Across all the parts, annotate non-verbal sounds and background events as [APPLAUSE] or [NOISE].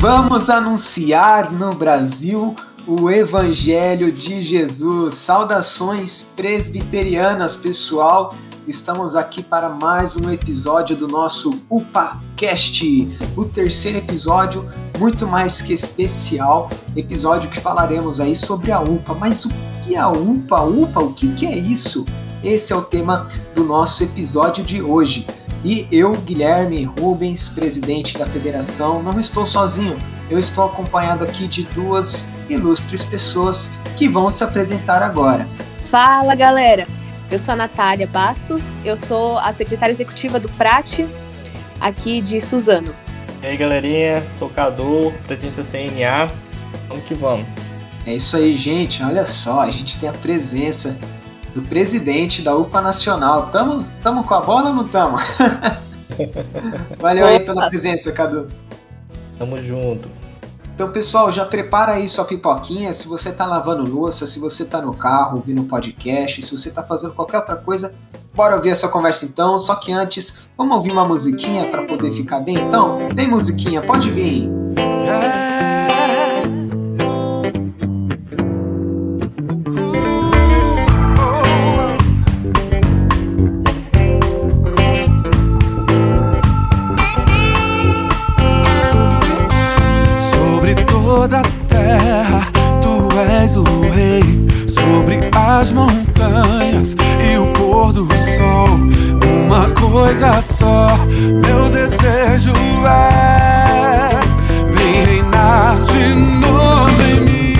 Vamos anunciar no Brasil o Evangelho de Jesus. Saudações presbiterianas, pessoal. Estamos aqui para mais um episódio do nosso UpaCast, o terceiro episódio, muito mais que especial, episódio que falaremos aí sobre a UPA. Mas o que é a UPA? UPA, o que, que é isso? Esse é o tema do nosso episódio de hoje. E eu, Guilherme Rubens, presidente da federação, não estou sozinho. Eu estou acompanhado aqui de duas ilustres pessoas que vão se apresentar agora. Fala, galera! Eu sou a Natália Bastos, eu sou a secretária executiva do PRAT, aqui de Suzano. E aí, galerinha, sou o Cadu, presidente da CNA. Vamos que vamos. É isso aí, gente. Olha só, a gente tem a presença do presidente da UPA Nacional. Tamo, tamo com a bola ou não tamo? [LAUGHS] Valeu aí pela presença, Cadu. Tamo junto. Então, pessoal, já prepara aí sua pipoquinha. Se você tá lavando louça, se você tá no carro ouvindo podcast, se você tá fazendo qualquer outra coisa, bora ouvir essa conversa então. Só que antes, vamos ouvir uma musiquinha para poder ficar bem? Então, vem musiquinha, pode vir. Yeah. As montanhas e o pôr do sol. Uma coisa só, meu desejo é vem reinar de novo em mim.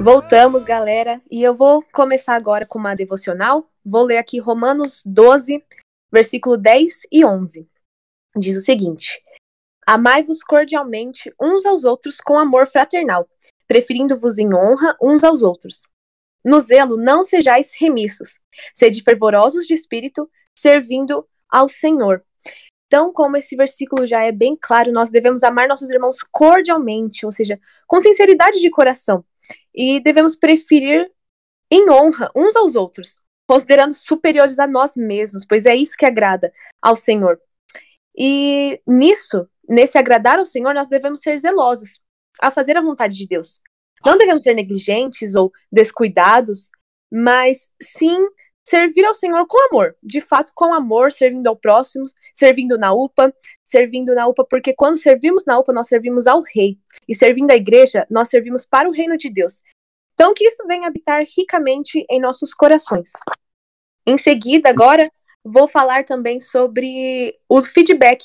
Voltamos, galera, e eu vou começar agora com uma devocional. Vou ler aqui Romanos 12, versículo 10 e 11. Diz o seguinte: Amai-vos cordialmente uns aos outros com amor fraternal, preferindo-vos em honra uns aos outros. No zelo não sejais remissos, sede fervorosos de espírito, servindo ao Senhor. Então, como esse versículo já é bem claro, nós devemos amar nossos irmãos cordialmente, ou seja, com sinceridade de coração, e devemos preferir em honra uns aos outros, considerando superiores a nós mesmos, pois é isso que agrada ao Senhor. E nisso, nesse agradar ao Senhor, nós devemos ser zelosos a fazer a vontade de Deus. Não devemos ser negligentes ou descuidados, mas sim servir ao Senhor com amor, de fato com amor, servindo ao próximo, servindo na UPA, servindo na UPA, porque quando servimos na UPA, nós servimos ao Rei, e servindo à igreja, nós servimos para o reino de Deus. Então, que isso venha habitar ricamente em nossos corações. Em seguida, agora, vou falar também sobre o feedback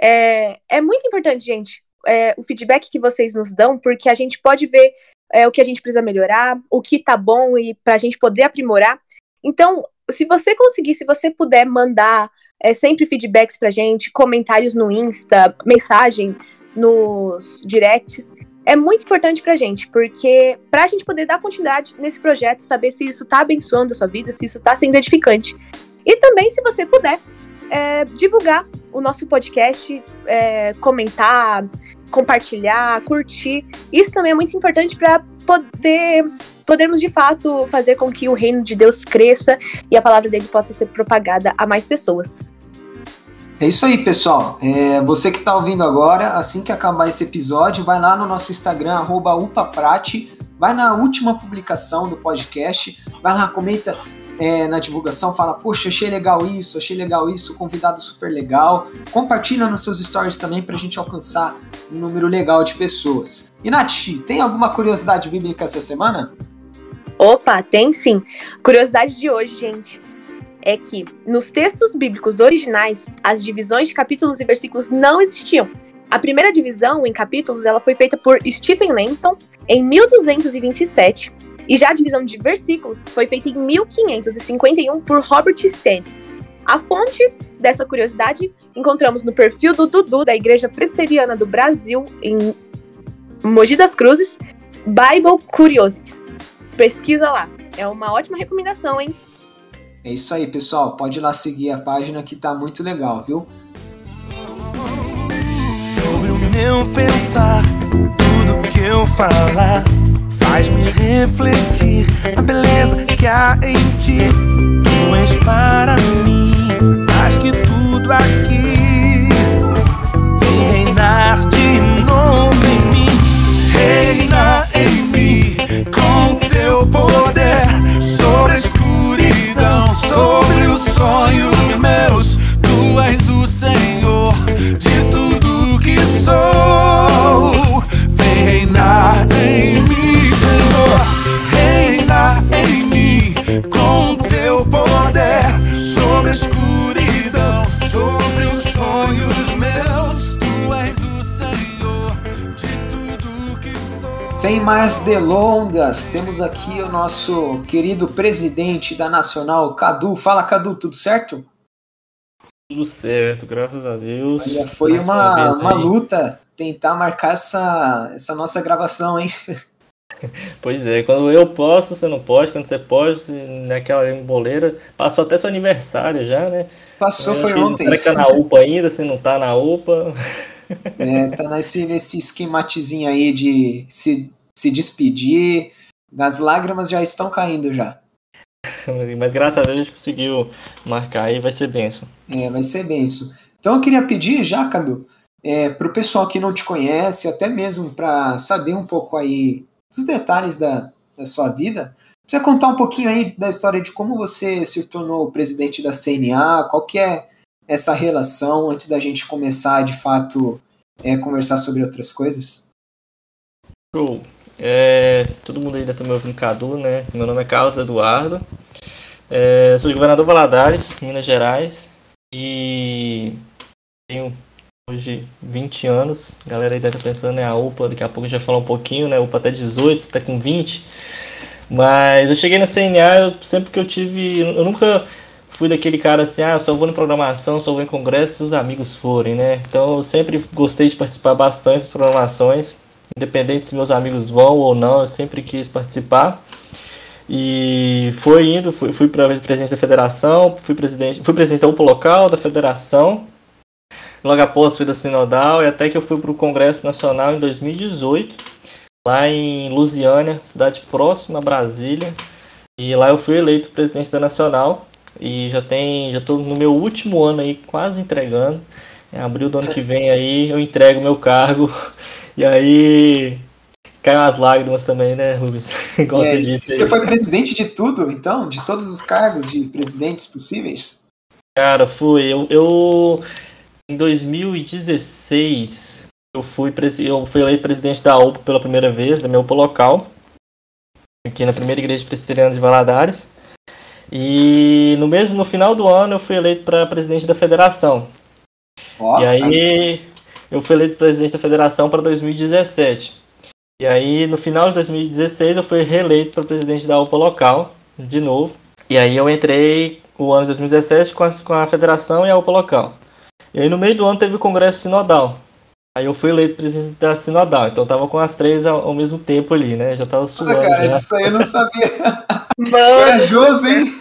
é, é muito importante, gente, é, o feedback que vocês nos dão, porque a gente pode ver é, o que a gente precisa melhorar, o que tá bom e para a gente poder aprimorar. Então, se você conseguir, se você puder mandar é, sempre feedbacks pra gente, comentários no Insta, mensagem nos directs, é muito importante pra gente, porque pra gente poder dar continuidade nesse projeto, saber se isso tá abençoando a sua vida, se isso tá sendo edificante. E também, se você puder, é, divulgar o nosso podcast, é, comentar, compartilhar, curtir. Isso também é muito importante para poder podermos de fato fazer com que o reino de Deus cresça e a palavra dele possa ser propagada a mais pessoas. É isso aí, pessoal. É, você que está ouvindo agora, assim que acabar esse episódio, vai lá no nosso Instagram, upaprate, vai na última publicação do podcast, vai lá, comenta é, na divulgação, fala, poxa, achei legal isso, achei legal isso, convidado super legal. Compartilha nos seus stories também para a gente alcançar um número legal de pessoas. E Nath, tem alguma curiosidade bíblica essa semana? Opa, tem sim. Curiosidade de hoje, gente, é que nos textos bíblicos originais, as divisões de capítulos e versículos não existiam. A primeira divisão em capítulos ela foi feita por Stephen Langton em 1227 e já a divisão de versículos foi feita em 1551 por Robert Stanley. A fonte dessa curiosidade encontramos no perfil do Dudu da Igreja Presbiteriana do Brasil, em Mogi das Cruzes, Bible Curiosities. Pesquisa lá. É uma ótima recomendação, hein? É isso aí, pessoal. Pode ir lá seguir a página que tá muito legal, viu? Sobre o meu pensar, tudo que eu falar Faz-me refletir a beleza que há em ti. Tu és para mim mais que tudo aqui. Vem reinar de novo em mim. Reinar. Mais delongas, temos aqui o nosso querido presidente da Nacional, Cadu. Fala, Cadu, tudo certo? Tudo certo, graças a Deus. Olha, foi uma, uma luta tentar marcar essa, essa nossa gravação, hein? [LAUGHS] Pois é, quando eu posso, você não pode, quando você pode, naquela emboleira. Passou até seu aniversário já, né? Passou, foi ontem. Será que tá na [LAUGHS] UPA ainda? Se não tá na UPA. É, tá nesse, nesse esquematezinho aí de se, se despedir. As lágrimas já estão caindo já. [LAUGHS] Mas graças a Deus a gente conseguiu marcar aí, vai ser benção. É, vai ser benção. Então eu queria pedir já, Cadu, é, para o pessoal que não te conhece, até mesmo para saber um pouco aí dos detalhes da, da sua vida, você contar um pouquinho aí da história de como você se tornou presidente da CNA, qual que é essa relação antes da gente começar de fato é, conversar sobre outras coisas? Show. É, todo mundo ainda está me ouvindo Cadu, né? Meu nome é Carlos Eduardo. É, sou Governador Valadares, Minas Gerais. E tenho hoje 20 anos. A galera aí deve estar pensando, né? A UPA, daqui a pouco vai falar um pouquinho, né? A UPA até 18, até com 20. Mas eu cheguei na CNA, eu, sempre que eu tive. Eu nunca fui daquele cara assim, ah, só vou em programação, só vou em congresso se os amigos forem, né? Então eu sempre gostei de participar bastante das programações, independente se meus amigos vão ou não, eu sempre quis participar. E foi indo, fui, fui presidente da federação, fui presidente, fui presidente da UPA local, da federação, logo após fui da Sinodal e até que eu fui para o Congresso Nacional em 2018, lá em Lusiânia, cidade próxima a Brasília. E lá eu fui eleito presidente da Nacional e já tem, já estou no meu último ano aí, quase entregando. Em abril do ano que vem aí eu entrego meu cargo. [LAUGHS] E aí caem as lágrimas também, né, Rubens? [LAUGHS] Igual é, você, você foi presidente de tudo, então? De todos os cargos de presidentes possíveis? Cara, fui. Eu, eu em 2016 eu fui, eu fui eleito presidente da UPA pela primeira vez, da minha UPA local, aqui na primeira igreja presbiteriana de Valadares. E no mesmo no final do ano eu fui eleito para presidente da federação. Oh, e aí. Eu fui eleito presidente da federação para 2017. E aí no final de 2016 eu fui reeleito para presidente da UPA local, de novo. E aí eu entrei o ano de 2017 com a, com a federação e a UPA local. E aí no meio do ano teve o congresso sinodal. Aí eu fui eleito presidente da Sinodal, então eu tava com as três ao, ao mesmo tempo ali, né? Já tava suando. Nossa, cara, já. isso aí eu não sabia. [LAUGHS] Corajoso, hein?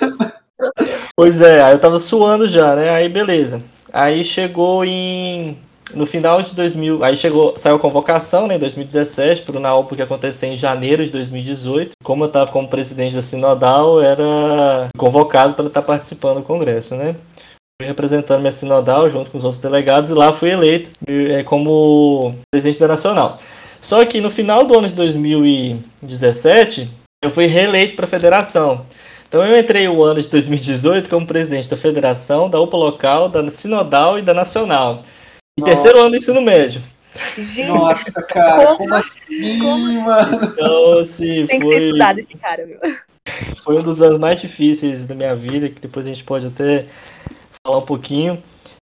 Pois é, aí eu tava suando já, né? Aí beleza. Aí chegou em. No final de 2000. Aí chegou. Saiu a convocação, né? Em 2017, pro NAUP que aconteceu em janeiro de 2018. Como eu tava como presidente da Sinodal, era convocado para estar participando do congresso, né? fui representando minha sinodal junto com os outros delegados e lá fui eleito é, como presidente da Nacional. Só que no final do ano de 2017, eu fui reeleito para a federação. Então eu entrei o ano de 2018 como presidente da federação, da UPA local, da Sinodal e da Nacional. E Nossa. terceiro ano do ensino médio. Gente, Nossa, cara, como, como assim, como... mano? Então, assim, Tem que foi... ser estudado esse cara, viu? Foi um dos anos mais difíceis da minha vida, que depois a gente pode até falar um pouquinho,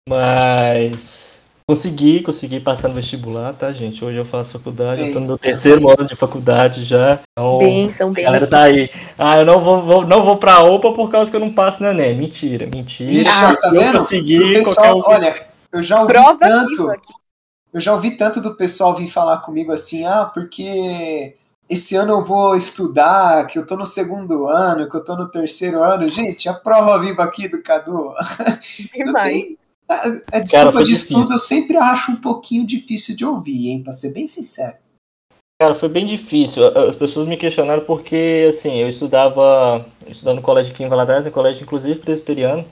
mas consegui, consegui passar no vestibular, tá, gente? Hoje eu faço faculdade, eu tô no meu terceiro ano de faculdade já. Então, bem, são bem. A galera tá aí. Ah, eu não vou, vou, não vou pra OPA por causa que eu não passo no Enem. Mentira, mentira. Ah, tá eu vendo? consegui. Pessoal, qualquer... Olha, eu já ouvi Prova tanto. Eu já ouvi tanto do pessoal vir falar comigo assim, ah, porque esse ano eu vou estudar, que eu tô no segundo ano, que eu tô no terceiro ano. Gente, a prova viva aqui do Cadu. [LAUGHS] Demais. A, a desculpa Cara, de estudo eu sempre acho um pouquinho difícil de ouvir, hein? Pra ser bem sincero. Cara, foi bem difícil. As pessoas me questionaram porque, assim, eu estudava, estudando no colégio aqui em Valadares, um colégio inclusive presbiteriano.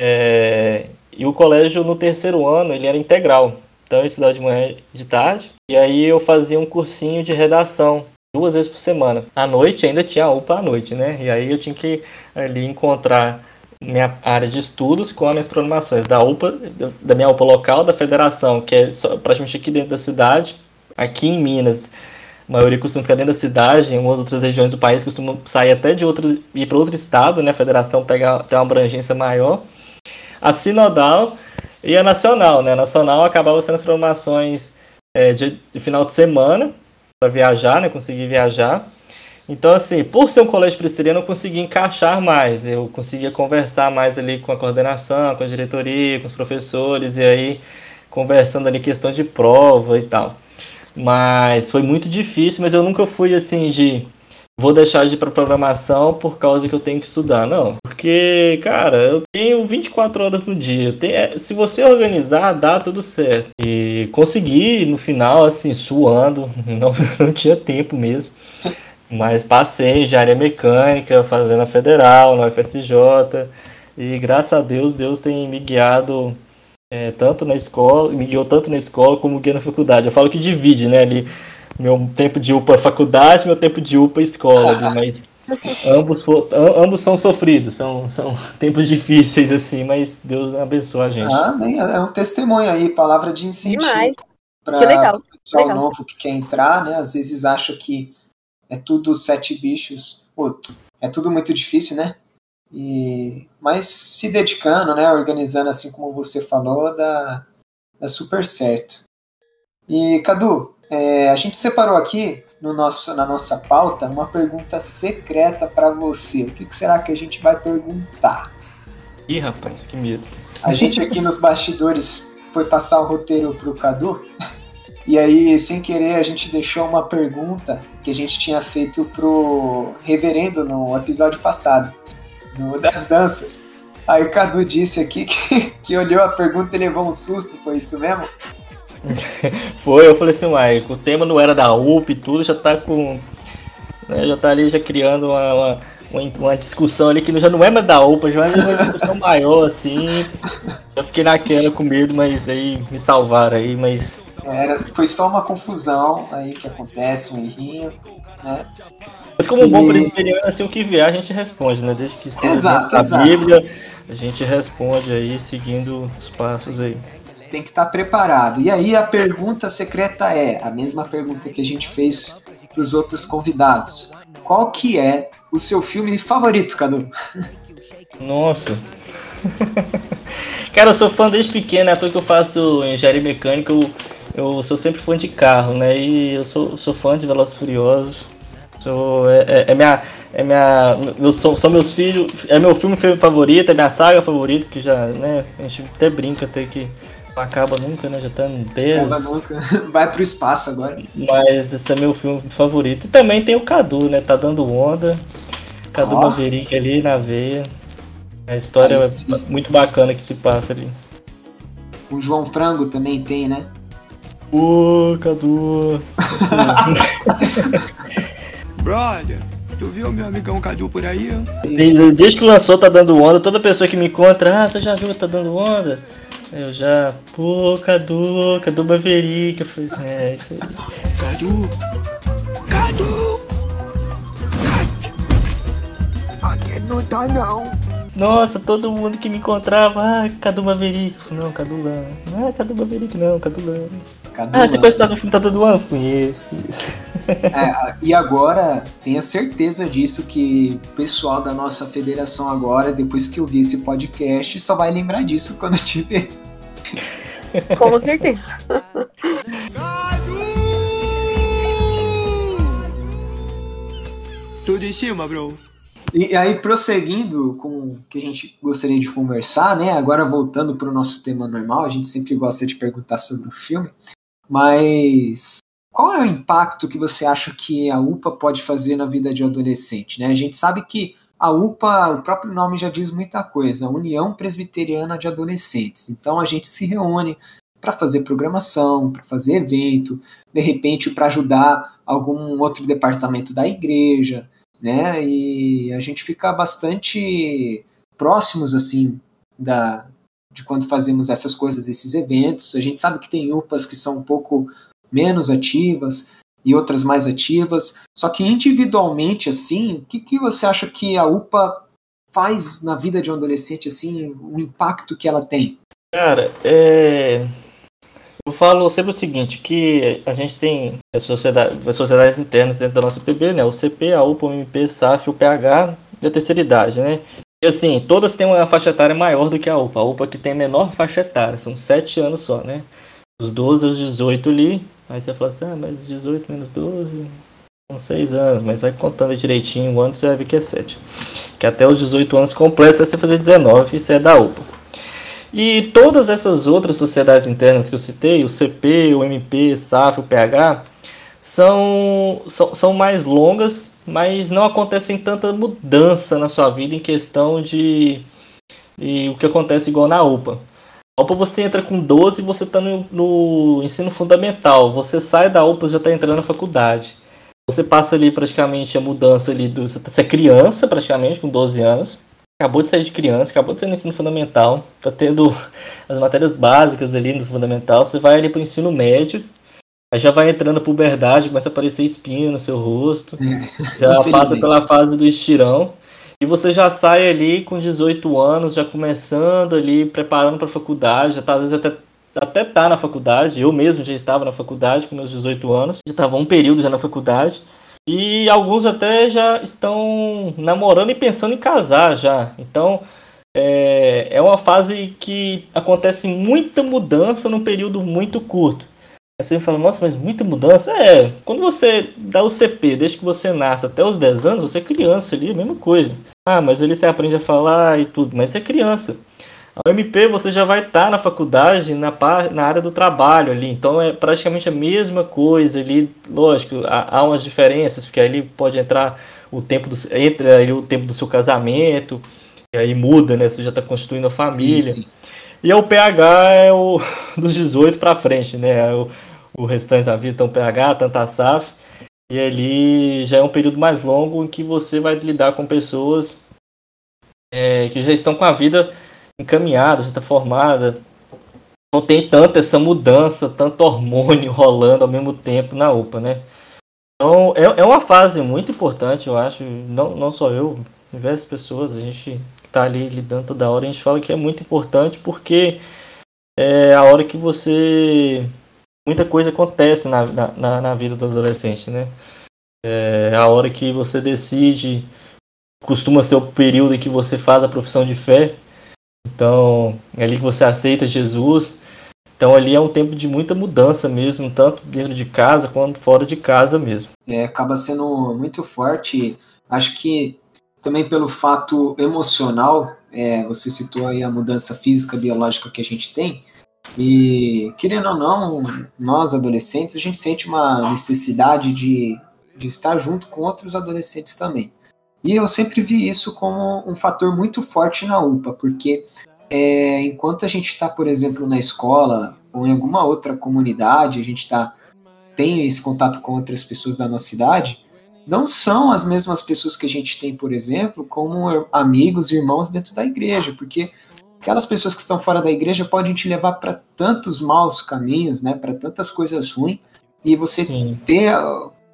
É, e o colégio no terceiro ano ele era integral. Então eu estudava de manhã e de tarde. E aí eu fazia um cursinho de redação duas vezes por semana. À noite ainda tinha UPA à noite, né? E aí eu tinha que ali encontrar minha área de estudos com as minhas programações da UPA, da minha UPA local, da federação, que é praticamente aqui dentro da cidade, aqui em Minas. A maioria costuma ficar dentro da cidade, em algumas outras regiões do país costumam sair até de outro, ir para outro estado, né? A federação pega, tem uma abrangência maior. A Sinodal e a Nacional, né? A Nacional acabava sendo as programações é, de, de final de semana, para viajar, né? Consegui viajar. Então, assim, por ser um colégio presbiteriano, eu consegui encaixar mais. Eu conseguia conversar mais ali com a coordenação, com a diretoria, com os professores, e aí conversando ali questão de prova e tal. Mas foi muito difícil, mas eu nunca fui assim de vou deixar de ir para programação por causa que eu tenho que estudar. Não, porque, cara, eu tenho 24 horas no dia. Tenho, é, se você organizar, dá tudo certo. E consegui no final, assim, suando, [LAUGHS] não, [LAUGHS] não tinha tempo mesmo. Mas passei em área mecânica, fazendo federal, na UFSJ. E graças a Deus, Deus tem me guiado é, tanto na escola, me guiou tanto na escola como guia na faculdade. Eu falo que divide, né? Ali, meu tempo de UPA faculdade, meu tempo de UPA escola, ali, [LAUGHS] mas ambos, ambos são sofridos, são, são [LAUGHS] tempos difíceis, assim, mas Deus abençoa a gente. Ah, é um testemunho aí, palavra de incentivo. Demais. Que legal. O pessoal legal. novo que quer entrar, né? Às vezes acha que é tudo sete bichos. Pô, é tudo muito difícil, né? E, mas se dedicando, né? Organizando assim como você falou, dá, dá super certo. E Cadu, é, a gente separou aqui no nosso, na nossa pauta uma pergunta secreta para você. O que, que será que a gente vai perguntar? Ih, rapaz, que medo. A gente aqui nos bastidores foi passar o roteiro pro Cadu. [LAUGHS] E aí, sem querer, a gente deixou uma pergunta que a gente tinha feito pro reverendo no episódio passado, no, das danças. Aí o Cadu disse aqui [LAUGHS] que, que olhou a pergunta e levou um susto, foi isso mesmo? [LAUGHS] Foi, eu falei assim, uai, o tema não era da UP e tudo, já tá com. Né, já tá ali já criando uma, uma, uma, discussão ali que já não é mais da UPA, já é uma discussão maior, assim. Eu fiquei naquela com medo, mas aí me salvaram aí, mas. Era, foi só uma confusão aí que acontece, um errinho, né? Mas como e... bom presbiteriano, assim, o que vier a gente responde, né? Desde que esteja exato, na exato. Bíblia, a gente responde aí, seguindo os passos aí tem que estar preparado. E aí a pergunta secreta é a mesma pergunta que a gente fez para os outros convidados. Qual que é o seu filme favorito, Cadu? Nossa. [LAUGHS] Cara, eu sou fã desde pequeno, é que eu faço engenharia mecânica, eu, eu sou sempre fã de carro, né? E eu sou, sou fã de Velozes Furiosos. Sou, é, é, é minha. É minha. Eu sou, são meus filhos. É meu filme favorito, é minha saga favorita, que já, né? A gente até brinca até que não acaba nunca, né? Já tá no 10. Acaba nunca. [LAUGHS] Vai pro espaço agora. Mas esse é meu filme favorito. E também tem o Cadu, né? Tá dando onda. Cadu oh. Maverick ali na veia. A história é muito bacana que se passa ali. O João Frango também tem, né? Ô, Cadu. [LAUGHS] Brother, tu viu meu amigão Cadu por aí? Desde, desde que lançou Tá Dando Onda, toda pessoa que me encontra, ah, você já viu Tá Dando Onda? Eu já, pô, Cadu, Cadu Maverick, eu falei, é, isso aí. Cadu, Cadu, aqui não tá não. Nossa, todo mundo que me encontrava, ah, Cadu Maverick. Não, Cadu Lã. Não é Cadu Maverick, não, Cadu Lã. Cadu ah, você conhece no filme Tá Dando Ano? Conheço. É, e agora, tenha certeza disso que o pessoal da nossa federação agora, depois que ouvir esse podcast, só vai lembrar disso quando eu te ver. Com certeza. Tudo em cima, bro. E aí, prosseguindo com o que a gente gostaria de conversar, né? Agora voltando para o nosso tema normal, a gente sempre gosta de perguntar sobre o filme, mas qual é o impacto que você acha que a UPA pode fazer na vida de um adolescente? Né? A gente sabe que a UPA, o próprio nome já diz muita coisa, União Presbiteriana de Adolescentes. Então a gente se reúne para fazer programação, para fazer evento, de repente para ajudar algum outro departamento da igreja, né? E a gente fica bastante próximos assim da de quando fazemos essas coisas, esses eventos. A gente sabe que tem UPAs que são um pouco menos ativas e outras mais ativas. Só que individualmente, assim, o que, que você acha que a UPA faz na vida de um adolescente, assim, o impacto que ela tem? Cara, é... eu falo sempre o seguinte, que a gente tem as sociedades, as sociedades internas dentro da nossa PB, né? O CP, a UPA, o MP, SAF, o PH e a terceira idade, né? E assim, todas têm uma faixa etária maior do que a UPA. A UPA que tem menor faixa etária, são sete anos só, né? Dos 12 aos 18 ali. Aí você fala assim, ah, mas 18 menos 12 são 6 anos, mas vai contando direitinho o ano você vai ver que é 7. Que até os 18 anos completos você fazer 19 e você é da UPA. E todas essas outras sociedades internas que eu citei, o CP, o MP, SAF, o PH, são, são, são mais longas, mas não acontecem tanta mudança na sua vida em questão de, de o que acontece igual na UPA. A UPA você entra com 12 e você está no, no, ensino fundamental. Você sai da UPA e já está entrando na faculdade. Você passa ali praticamente a mudança ali do. Você é criança praticamente, com 12 anos. Acabou de sair de criança, acabou de sair no ensino fundamental. Está tendo [LAUGHS] as matérias básicas ali no fundamental. Você vai ali para o ensino médio. Aí já vai entrando a puberdade, começa a aparecer espinha no seu rosto. Já passa pela fase do estirão. E você já sai ali com 18 anos, já começando ali, preparando para a faculdade, já tá, às vezes até, até tá na faculdade, eu mesmo já estava na faculdade com meus 18 anos, já estava um período já na faculdade, e alguns até já estão namorando e pensando em casar já. Então é, é uma fase que acontece muita mudança num período muito curto. Você fala, nossa, mas muita mudança? É, quando você dá o CP, desde que você nasce até os 10 anos, você é criança ali, a mesma coisa. Ah, mas ali você aprende a falar e tudo, mas você é criança. A MP você já vai estar tá na faculdade, na, na área do trabalho ali, então é praticamente a mesma coisa ali. Lógico, há, há umas diferenças, porque ali pode entrar o tempo do, entra ali o tempo do seu casamento, e aí muda, né? Você já está constituindo a família. Sim, sim. E o PH é o [LAUGHS] dos 18 para frente, né? É o, o restante da vida, então PH, tanta SAF. E ali já é um período mais longo em que você vai lidar com pessoas é, que já estão com a vida encaminhada, já está formada. Não tem tanta essa mudança, tanto hormônio [LAUGHS] rolando ao mesmo tempo na UPA, né? Então é, é uma fase muito importante, eu acho. Não, não só eu, diversas pessoas, a gente está ali lidando toda hora, a gente fala que é muito importante porque é a hora que você. Muita coisa acontece na, na, na vida do adolescente, né? É a hora que você decide, costuma ser o período em que você faz a profissão de fé. Então, é ali que você aceita Jesus. Então, ali é um tempo de muita mudança mesmo, tanto dentro de casa quanto fora de casa mesmo. É, acaba sendo muito forte. Acho que também pelo fato emocional, é, você citou aí a mudança física, biológica que a gente tem, e querendo ou não, nós adolescentes, a gente sente uma necessidade de, de estar junto com outros adolescentes também. E eu sempre vi isso como um fator muito forte na UPA, porque é, enquanto a gente está, por exemplo, na escola ou em alguma outra comunidade, a gente tá, tem esse contato com outras pessoas da nossa idade, não são as mesmas pessoas que a gente tem, por exemplo, como amigos, irmãos dentro da igreja, porque aquelas pessoas que estão fora da igreja podem te levar para tantos maus caminhos, né, para tantas coisas ruins, e você Sim. ter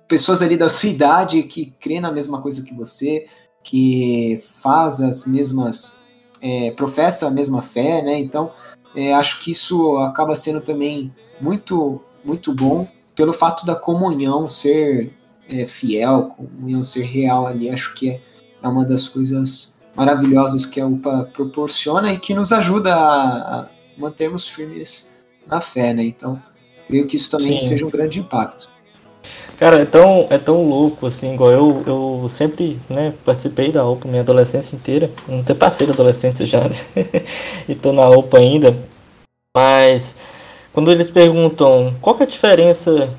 pessoas ali da sua idade que crê na mesma coisa que você, que faz as mesmas, é, professa a mesma fé, né? Então, é, acho que isso acaba sendo também muito, muito bom pelo fato da comunhão ser é, fiel, comunhão ser real ali, acho que é, é uma das coisas maravilhosas que a UPA proporciona e que nos ajuda a, a mantermos firmes na fé, né? Então, creio que isso também Sim. seja um grande impacto. Cara, é tão, é tão louco, assim, igual eu, eu sempre, né, participei da UPA minha adolescência inteira, não ter passei da adolescência já, né, [LAUGHS] e tô na UPA ainda, mas quando eles perguntam qual que é a diferença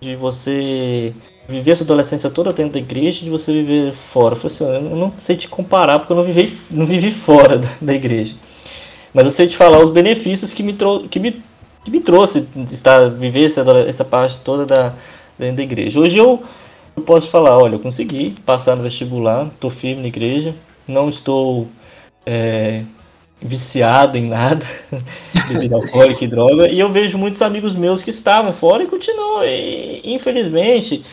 de você viver a sua adolescência toda dentro da igreja e de você viver fora. Eu falei assim, eu não sei te comparar porque eu não vivi, não vivi fora da, da igreja. Mas eu sei te falar os benefícios que me, trou que me, que me trouxe estar, viver essa, essa parte toda da, dentro da igreja. Hoje eu, eu posso falar, olha, eu consegui passar no vestibular, estou firme na igreja, não estou é, viciado em nada, [LAUGHS] bebida alcoólica e droga, e eu vejo muitos amigos meus que estavam fora e continuam, e, infelizmente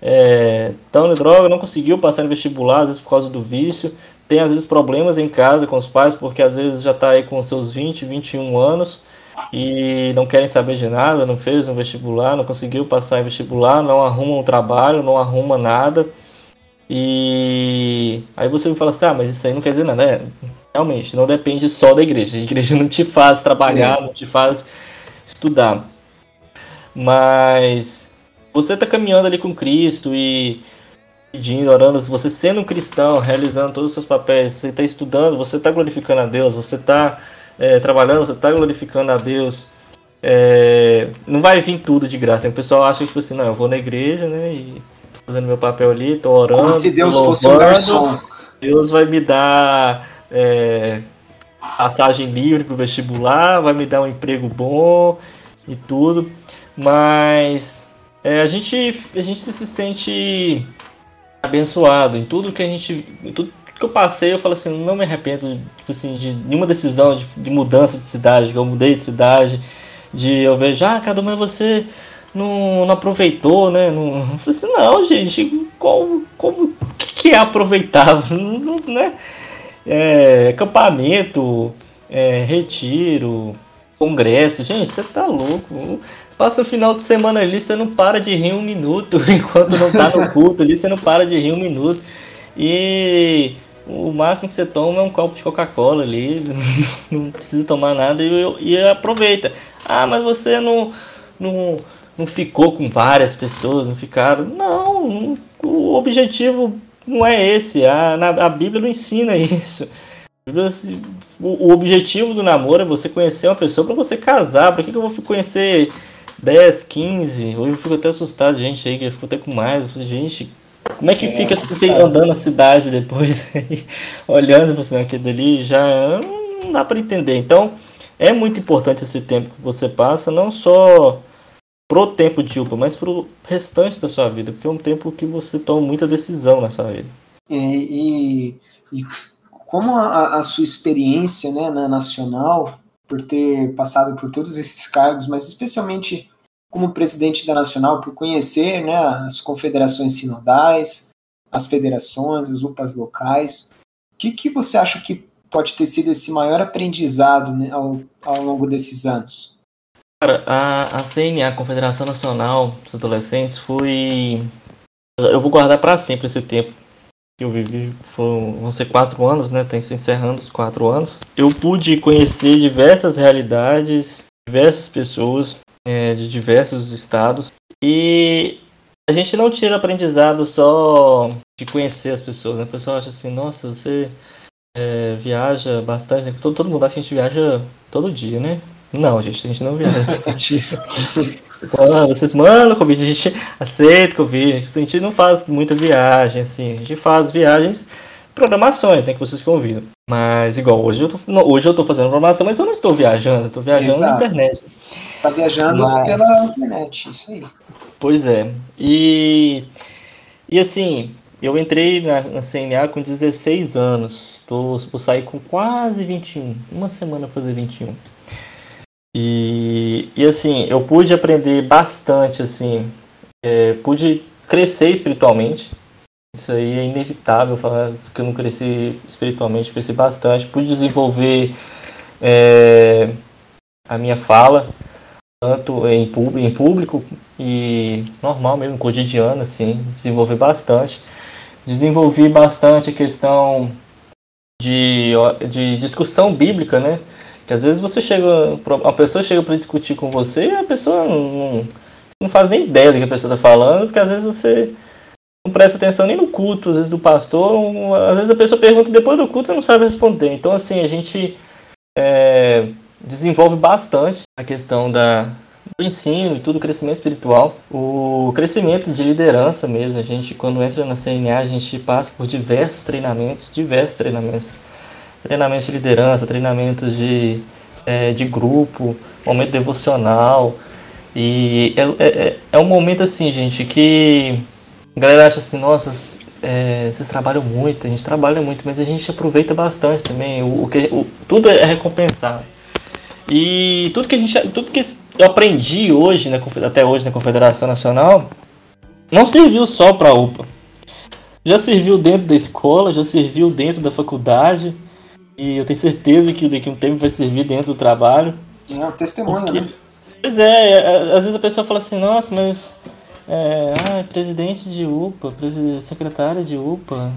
é, estão droga, não conseguiu passar no vestibular, às vezes por causa do vício, tem às vezes problemas em casa com os pais, porque às vezes já está aí com seus 20, 21 anos e não querem saber de nada, não fez um vestibular, não conseguiu passar em vestibular, não arruma um trabalho, não arruma nada. E aí você me fala assim, ah, mas isso aí não quer dizer nada. É, realmente, não depende só da igreja. A igreja não te faz trabalhar, não te faz estudar. Mas você está caminhando ali com Cristo e pedindo, orando, você sendo um cristão, realizando todos os seus papéis, você está estudando, você está glorificando a Deus, você está é, trabalhando, você está glorificando a Deus. É, não vai vir tudo de graça. O pessoal acha que tipo assim, não, eu vou na igreja, né? E tô fazendo meu papel ali, tô orando. Como se Deus louvando, fosse um garçom. Deus vai me dar é, passagem livre pro vestibular, vai me dar um emprego bom e tudo. Mas é, a, gente, a gente se sente abençoado em tudo que a gente. tudo que eu passei, eu falo assim, não me arrependo tipo assim, de nenhuma decisão de, de mudança de cidade, que eu mudei de cidade, de eu vejo, ah, cada uma você não, não aproveitou, né? Não, eu falei assim, não, gente, como, como que é aproveitável? [LAUGHS] Não, né? É, acampamento, é, retiro, congresso, gente, você tá louco. Passa o final de semana ali, você não para de rir um minuto. [LAUGHS] Enquanto não tá no culto ali, você não para de rir um minuto. E o máximo que você toma é um copo de Coca-Cola ali. [LAUGHS] Não precisa tomar nada e, e, aproveita. Ah, mas você não, não, não ficou com várias pessoas, não ficaram. Não, o objetivo não é esse. A, a Bíblia não ensina isso. O, o objetivo do namoro é você conhecer uma pessoa para você casar. Para que, que eu vou conhecer 10, 15. Hoje eu fico até assustado, gente, aí, que eu fico até com mais. Eu falei, gente, como é que é, fica assim, andando na cidade depois, [LAUGHS] aí, olhando para assim, aquilo ali, já não dá para entender. Então, é muito importante esse tempo que você passa, não só pro tempo de UPA, mas pro restante da sua vida, porque é um tempo que você toma muita decisão na sua vida. E, e, e como a, a, sua experiência né, na nacional por ter passado por todos esses cargos, mas especialmente como presidente da Nacional, por conhecer né, as confederações sinodais, as federações, as UPAs locais. O que, que você acha que pode ter sido esse maior aprendizado né, ao, ao longo desses anos? Cara, a, a CNA, a Confederação Nacional dos Adolescentes, foi. Eu vou guardar para sempre esse tempo que eu vivi foram, vão ser quatro anos, né? Tem se encerrando os quatro anos. Eu pude conhecer diversas realidades, diversas pessoas é, de diversos estados e a gente não tira aprendizado só de conhecer as pessoas, né? O pessoal acha assim, nossa, você é, viaja bastante, né? todo, todo mundo acha que a gente viaja todo dia, né? Não, gente, a gente não viaja [LAUGHS] todo dia. Quando vocês mandam convite, a gente aceita convite. A gente não faz muita viagem, assim. A gente faz viagens, programações, né, que vocês convidam. Mas, igual, hoje eu tô, hoje eu tô fazendo programação, mas eu não estou viajando, eu tô viajando Exato. na internet. Está viajando mas... pela internet, isso aí. Pois é. E, e assim, eu entrei na, na CNA com 16 anos. Tô, vou sair com quase 21. Uma semana fazer 21. E, e assim, eu pude aprender bastante, assim, é, pude crescer espiritualmente. Isso aí é inevitável falar que eu não cresci espiritualmente, cresci bastante. Pude desenvolver é, a minha fala, tanto em público, em público e normal mesmo, cotidiano, assim, desenvolver bastante. Desenvolvi bastante a questão de, de discussão bíblica, né? Que às vezes você chega, a pessoa chega para discutir com você e a pessoa não, não, faz nem ideia do que a pessoa está falando, porque às vezes você não presta atenção nem no culto, às vezes do pastor, às vezes a pessoa pergunta depois do culto e não sabe responder. Então assim, a gente é, desenvolve bastante a questão da, do ensino e tudo, o crescimento espiritual, o crescimento de liderança mesmo. A gente, quando entra na CNA, a gente passa por diversos treinamentos, diversos treinamentos treinamentos de liderança, treinamentos de, é, de grupo, momento devocional. E é, é, é, um momento assim, gente, que a galera acha assim, nossa, é, vocês trabalham muito, a gente trabalha muito, mas a gente aproveita bastante também. O, o que, o, tudo é recompensado. E tudo que a gente. Tudo que eu aprendi hoje, né, até hoje na Confederação Nacional, não serviu só para a UPA. Já serviu dentro da escola, já serviu dentro da faculdade, e eu tenho certeza que daqui a um tempo vai servir dentro do trabalho. É um testemunho, porque, né? Pois é, é, às vezes a pessoa fala assim, nossa, mas é, ah, presidente de UPA, secretária de UPA,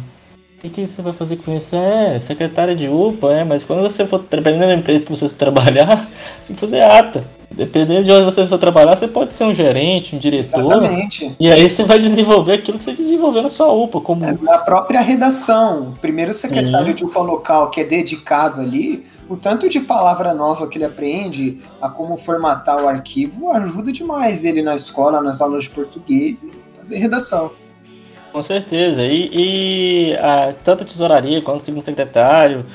o que, que você vai fazer com isso? É, secretária de UPA, é, mas quando você for trabalhar na empresa que você trabalhar, [LAUGHS] você tem que fazer ata. Dependendo de onde você for trabalhar, você pode ser um gerente, um diretor. Exatamente. E aí você vai desenvolver aquilo que você desenvolveu na sua UPA, como É, Na própria redação, o primeiro secretário Sim. de UPA local que é dedicado ali, o tanto de palavra nova que ele aprende a como formatar o arquivo ajuda demais ele na escola, nas aulas de português e fazer redação. Com certeza. E, e a, tanto a tesouraria quanto o segundo secretário,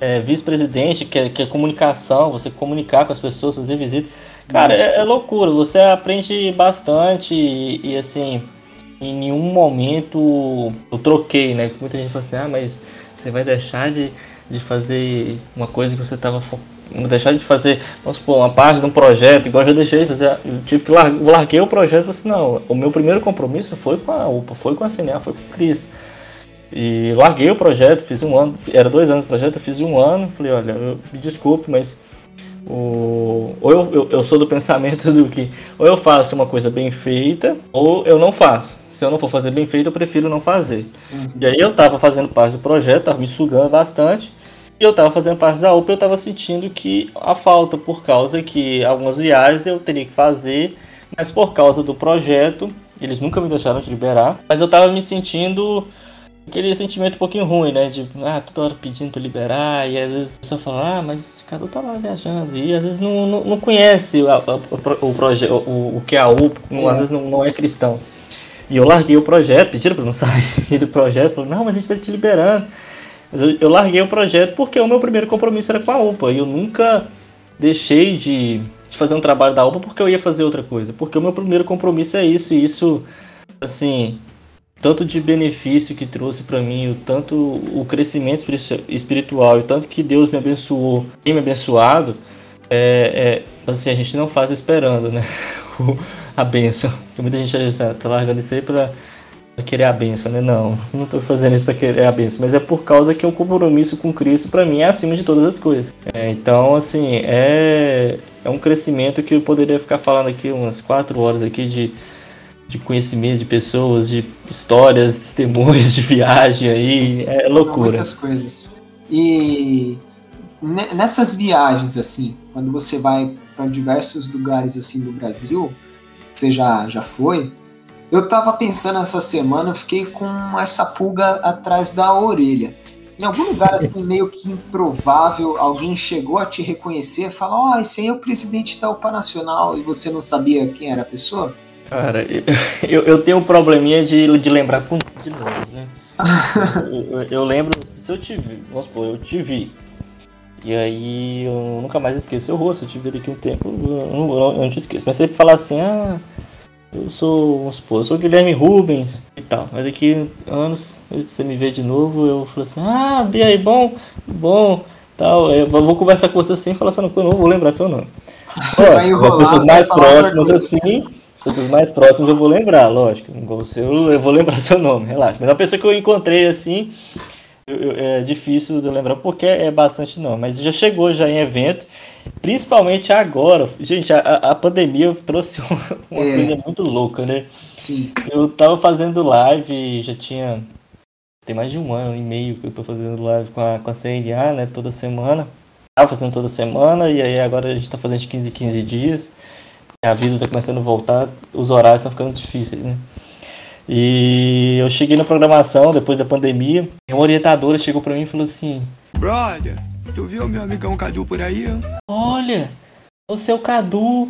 é, vice-presidente, que é, que é comunicação, você comunicar com as pessoas, fazer visita. Cara, é, é loucura. Você aprende bastante e, e, assim, em nenhum momento eu troquei, né? Muita gente fala assim, ah, mas você vai deixar de, de fazer uma coisa que você estava deixar de fazer, vamos supor, uma parte de um projeto, igual eu já deixei de fazer, eu tive que lar, larguei o projeto e assim, não, o meu primeiro compromisso foi com a UPA, foi com a CNA, foi com o Cris. E larguei o projeto, fiz um ano, era dois anos de projeto, eu fiz um ano, falei, olha, eu, me desculpe, mas o, ou eu, eu, eu sou do [LAUGHS] pensamento do que ou eu faço uma coisa bem feita, ou eu não faço. Se eu não for fazer bem feito, eu prefiro não fazer. Uhum. E aí eu tava fazendo parte do projeto, tava me sugando bastante. E eu tava fazendo parte da UPA, eu tava sentindo que a falta por causa que algumas viagens eu teria que fazer, mas por causa do projeto, eles nunca me deixaram de liberar, mas eu tava me sentindo aquele sentimento um pouquinho ruim, né? De, ah, toda hora pedindo pra liberar, e às vezes a pessoa fala, ah, mas cara tá lá viajando, e às vezes não, não, não conhece o, o, projeto, o, o que é a UPA, não- É. às vezes não, não é cristão. E eu larguei o projeto, pediram pra eu não [LAUGHS] sair do projeto, falaram, não, mas a gente tá te liberando. Mas eu, eu larguei o projeto porque o meu primeiro compromisso era com a UPA. E eu nunca deixei de, de fazer um trabalho da UPA porque eu ia fazer outra coisa. Porque o meu primeiro compromisso é isso. E isso, assim, tanto de benefício que trouxe pra mim, o tanto o crescimento espiritu- espiritual e tanto que Deus me abençoou, tem me abençoado, é, é, assim, a gente não faz esperando, né? [LAUGHS] A benção. Muita gente já tá largando isso aí pra querer a benção, né? Não, não tô fazendo isso pra querer a benção, mas é por causa que o compromisso com Cristo pra mim é acima de todas as coisas. É, então, assim, é, é um crescimento que eu poderia ficar falando aqui umas quatro horas aqui de, de conhecimento de pessoas, de histórias, testemunhos de viagem aí, é São loucura. muitas coisas. E ne- nessas viagens, assim, quando você vai para diversos lugares assim do Brasil, você já, já foi, eu tava pensando essa semana, eu fiquei com essa pulga atrás da orelha. Em algum lugar [LAUGHS] assim, meio que improvável, alguém chegou a te reconhecer e falou, ó, esse aí é o presidente da UPA Nacional, e você não sabia quem era a pessoa? Cara, eu, eu tenho um probleminha de, de lembrar com de novo, né? eu, eu- eu lembro, se eu te vi, vamos supor, eu te vi. E aí eu nunca mais esqueço seu rosto, eu te vi daqui um tempo, eu não, eu não te esqueço. Mas você falar assim, ah, eu sou, vamos supor, eu sou Guilherme Rubens e tal. Mas daqui anos você me vê de novo, eu falo assim, ah, e aí, bom, bom, tal. Eu vou conversar com você assim e falar assim, não, eu não vou lembrar seu nome. [LAUGHS] Lógico, as pessoas mais próximas assim, pessoas mais próximas eu vou lembrar, lógico. Igual você, eu, eu vou lembrar [LAUGHS] seu nome, relaxa. Mas a pessoa que eu encontrei assim, eu- eu- é difícil de eu lembrar porque é bastante não. Mas já chegou já em evento, principalmente agora. Gente, a, a- a pandemia trouxe uma, [LAUGHS] uma É. coisa muito louca, né? Sim. Eu tava fazendo live, já tinha. Tem mais de um ano e meio que eu tô fazendo live com a, com a CNA, né? Toda semana. Tava fazendo toda semana e aí agora a gente tá fazendo de 15 em 15 dias. A vida tá começando a voltar, os horários estão ficando difíceis, né? E eu cheguei na programação depois da pandemia. E uma orientadora chegou pra mim e falou assim: Brother, tu viu meu amigão Cadu por aí? Olha, o seu Cadu.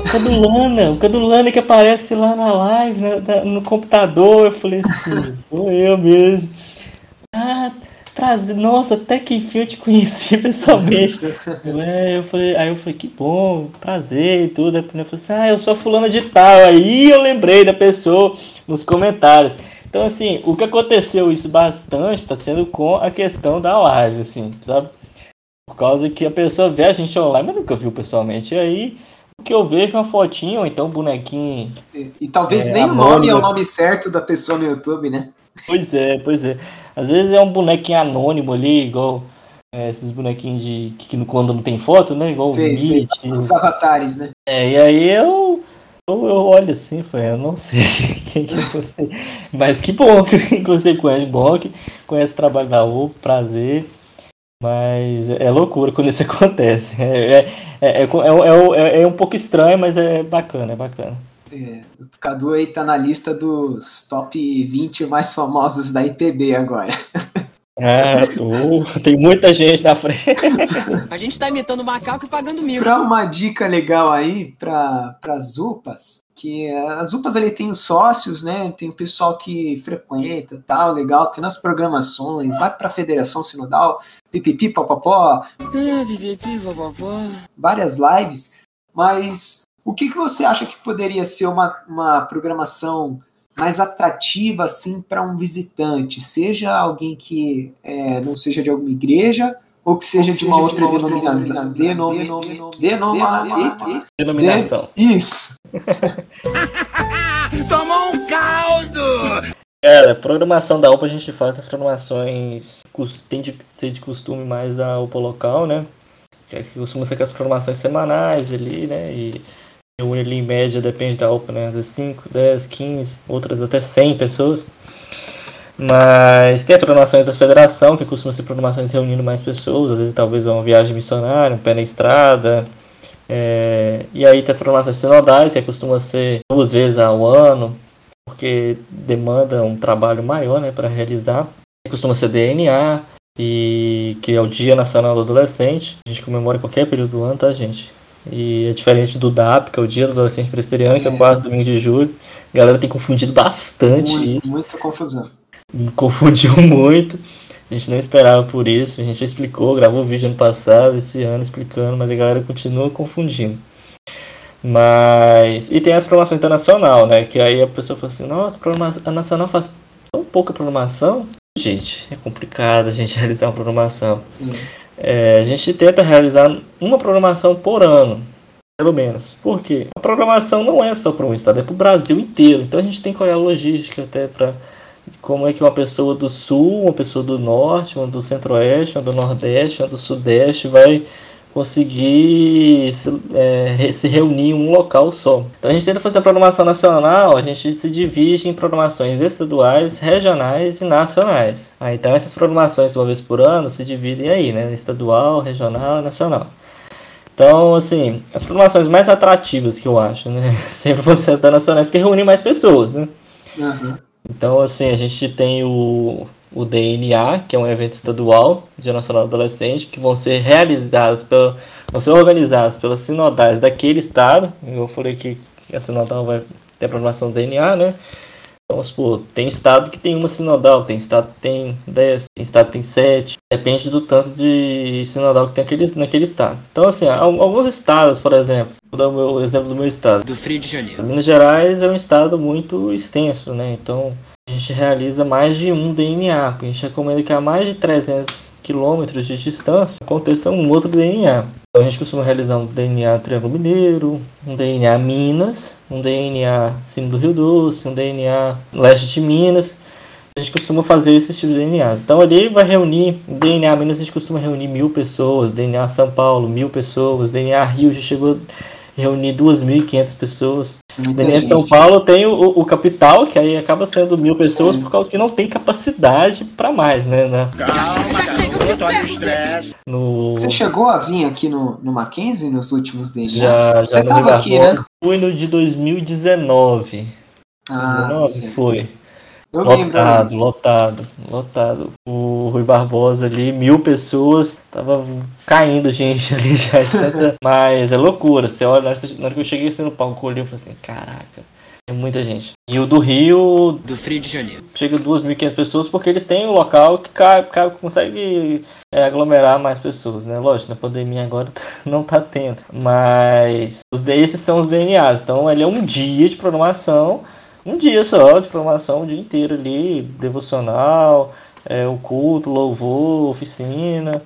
O Cadulana, o Cadulana que aparece lá na live, na- na- no computador. Eu falei assim, sou eu mesmo. Trazer, nossa, até que enfim eu te conheci [LAUGHS] pessoalmente. [LAUGHS] É, eu falei, aí eu falei, que bom, prazer e tudo. Aí eu falei assim, ah, eu sou a fulana de tal. Aí eu lembrei da pessoa nos comentários. Então, assim, o que aconteceu isso bastante está sendo com a questão da live, assim, sabe? Por causa que a pessoa vê a gente online, mas nunca viu pessoalmente. E aí, o que eu vejo é uma fotinha, ou então um bonequinho. E, e talvez É, nem o nome é o nome certo da pessoa no YouTube, né? Pois é, pois é. Às vezes é um bonequinho anônimo ali, igual é, esses bonequinhos de que no- quando não tem foto, né? Igual o Sei, sei. Nietzsche. Os avatares, né? É, e aí eu, eu, eu olho assim, falei, eu não sei [LAUGHS] quem que é você. Mas que bom [LAUGHS] que você conhece, bom que conhece o trabalho da U, prazer. Mas é loucura quando isso [LAUGHS] acontece. É, é, é, é, é, um pouco estranho, mas é bacana, é bacana. É, o Cadu aí tá na lista dos top 20 mais famosos da IPB agora. Ah, tô. tem muita gente na frente. A gente tá imitando macaco e pagando mil. Pra uma dica legal aí para as UPAs, que as UPAs ali tem os sócios, né? Tem o pessoal que frequenta, tal, legal, tem nas programações, vai para a Federação Sinodal, pipipi, popopó. É, pipipi, popopó. Várias lives, mas o que, que você acha que poderia ser uma, uma programação mais atrativa assim para um visitante, seja alguém que é, não seja de alguma igreja ou que seja, ou de, uma de uma outra, outra denominação. Denominação. Isso. Tomou um caldo! Cara, programação da UPA a gente faz as programações tem de ser de costume mais da UPA local, né? Que costuma ser com as programações semanais ali, né? E reúne ali em média, depende da UPA, né? De 5, 10, 15, outras até 100 pessoas. Mas tem as programações da federação, que costumam ser programações reunindo mais pessoas, às vezes talvez uma viagem missionária, um pé na estrada. É... e aí tem as programações sinodais, que costuma ser duas vezes ao ano, porque demanda um trabalho maior né, para realizar. Costuma ser DNA, e que é o Dia Nacional do Adolescente. A gente comemora em qualquer período do ano, tá, gente? E é diferente do DAP, que é o Dia do Adolescente Presbiteriano, é. que é o quarto domingo de julho. A galera tem confundido bastante muito, isso. Muita confusão. [LAUGHS] Confundiu muito. A gente não esperava por isso. A gente explicou, gravou vídeo ano passado, esse ano explicando, mas a galera continua confundindo. Mas. E tem as programações internacional, né? Que aí a pessoa fala assim, nossa, a nacional faz tão pouca programação. Gente, é complicado a gente [LAUGHS] realizar uma programação. Hum. É, a gente tenta realizar uma programação por ano, pelo menos. Por quê? A programação não é só para um estado, é para o Brasil inteiro. Então a gente tem que olhar a logística até para como é que uma pessoa do sul, uma pessoa do norte, uma do centro-oeste, uma do nordeste, uma do sudeste vai conseguir se, é, se, reunir em um local só. Então a gente tenta fazer a programação nacional, a gente se divide em programações estaduais, regionais e nacionais. Ah, então essas programações uma vez por ano se dividem aí, né? Estadual, regional e nacional. Então, assim, as programações mais atrativas que eu acho, né? [LAUGHS] Sempre vão ser as nacionais, que reúnem mais pessoas, né? Uhum. Então, assim, a gente tem o o DNA, que é um evento estadual de Nacional Adolescente, que vão ser realizados, pelo, vão ser organizados pelas sinodais daquele estado. Eu falei que a sinodal vai ter a programação do DNA, né? Então, vamos supor, tem estado que tem uma sinodal, tem estado que tem 10, tem estado que tem 7, depende do tanto de sinodal que tem aquele, naquele estado. Então, assim, alguns estados, por exemplo, vou dar o meu, exemplo do meu estado. Do Frio de Janeiro. Minas Gerais é um estado muito extenso, né? Então, a gente realiza mais de um DNA, a gente recomenda que a mais de 300 quilômetros de distância aconteça um outro DNA. Então a gente costuma realizar um DNA Triângulo Mineiro, um DNA Minas, um DNA Cimo do Rio Doce, um DNA Leste de Minas. A gente costuma fazer esses tipos de DNAs. Então ali vai reunir, DNA Minas a gente costuma reunir mil pessoas, DNA São Paulo, mil pessoas, DNA Rio já chegou reunir 2.500 pessoas. Muita São Paulo tem o, o, capital, que aí acaba sendo mil pessoas por causa que não tem capacidade para mais, né? né? No... Você chegou a vir aqui no, no Mackenzie nos últimos dias? Já, já Você tava aqui, né? Fui no de 2019. Ah, 2019 foi. Eu lotado, lembro. lotado, lotado. O Rui Barbosa ali, mil pessoas, tava caindo gente [LAUGHS] ali já. Mas é loucura. Você olha, na hora que eu cheguei assim no palco, eu falei assim, caraca, é muita gente. E o do Rio. Do Frio de Janeiro. Chega 2.500 pessoas porque eles têm um local que cai, cai, consegue é, aglomerar mais pessoas, né? Lógico, na pandemia agora [LAUGHS] não tá tendo. Mas os desses são os DNAs. Então ele é um dia de programação um dia só de programação, um dia inteiro ali, devocional, é, o culto, louvor, oficina.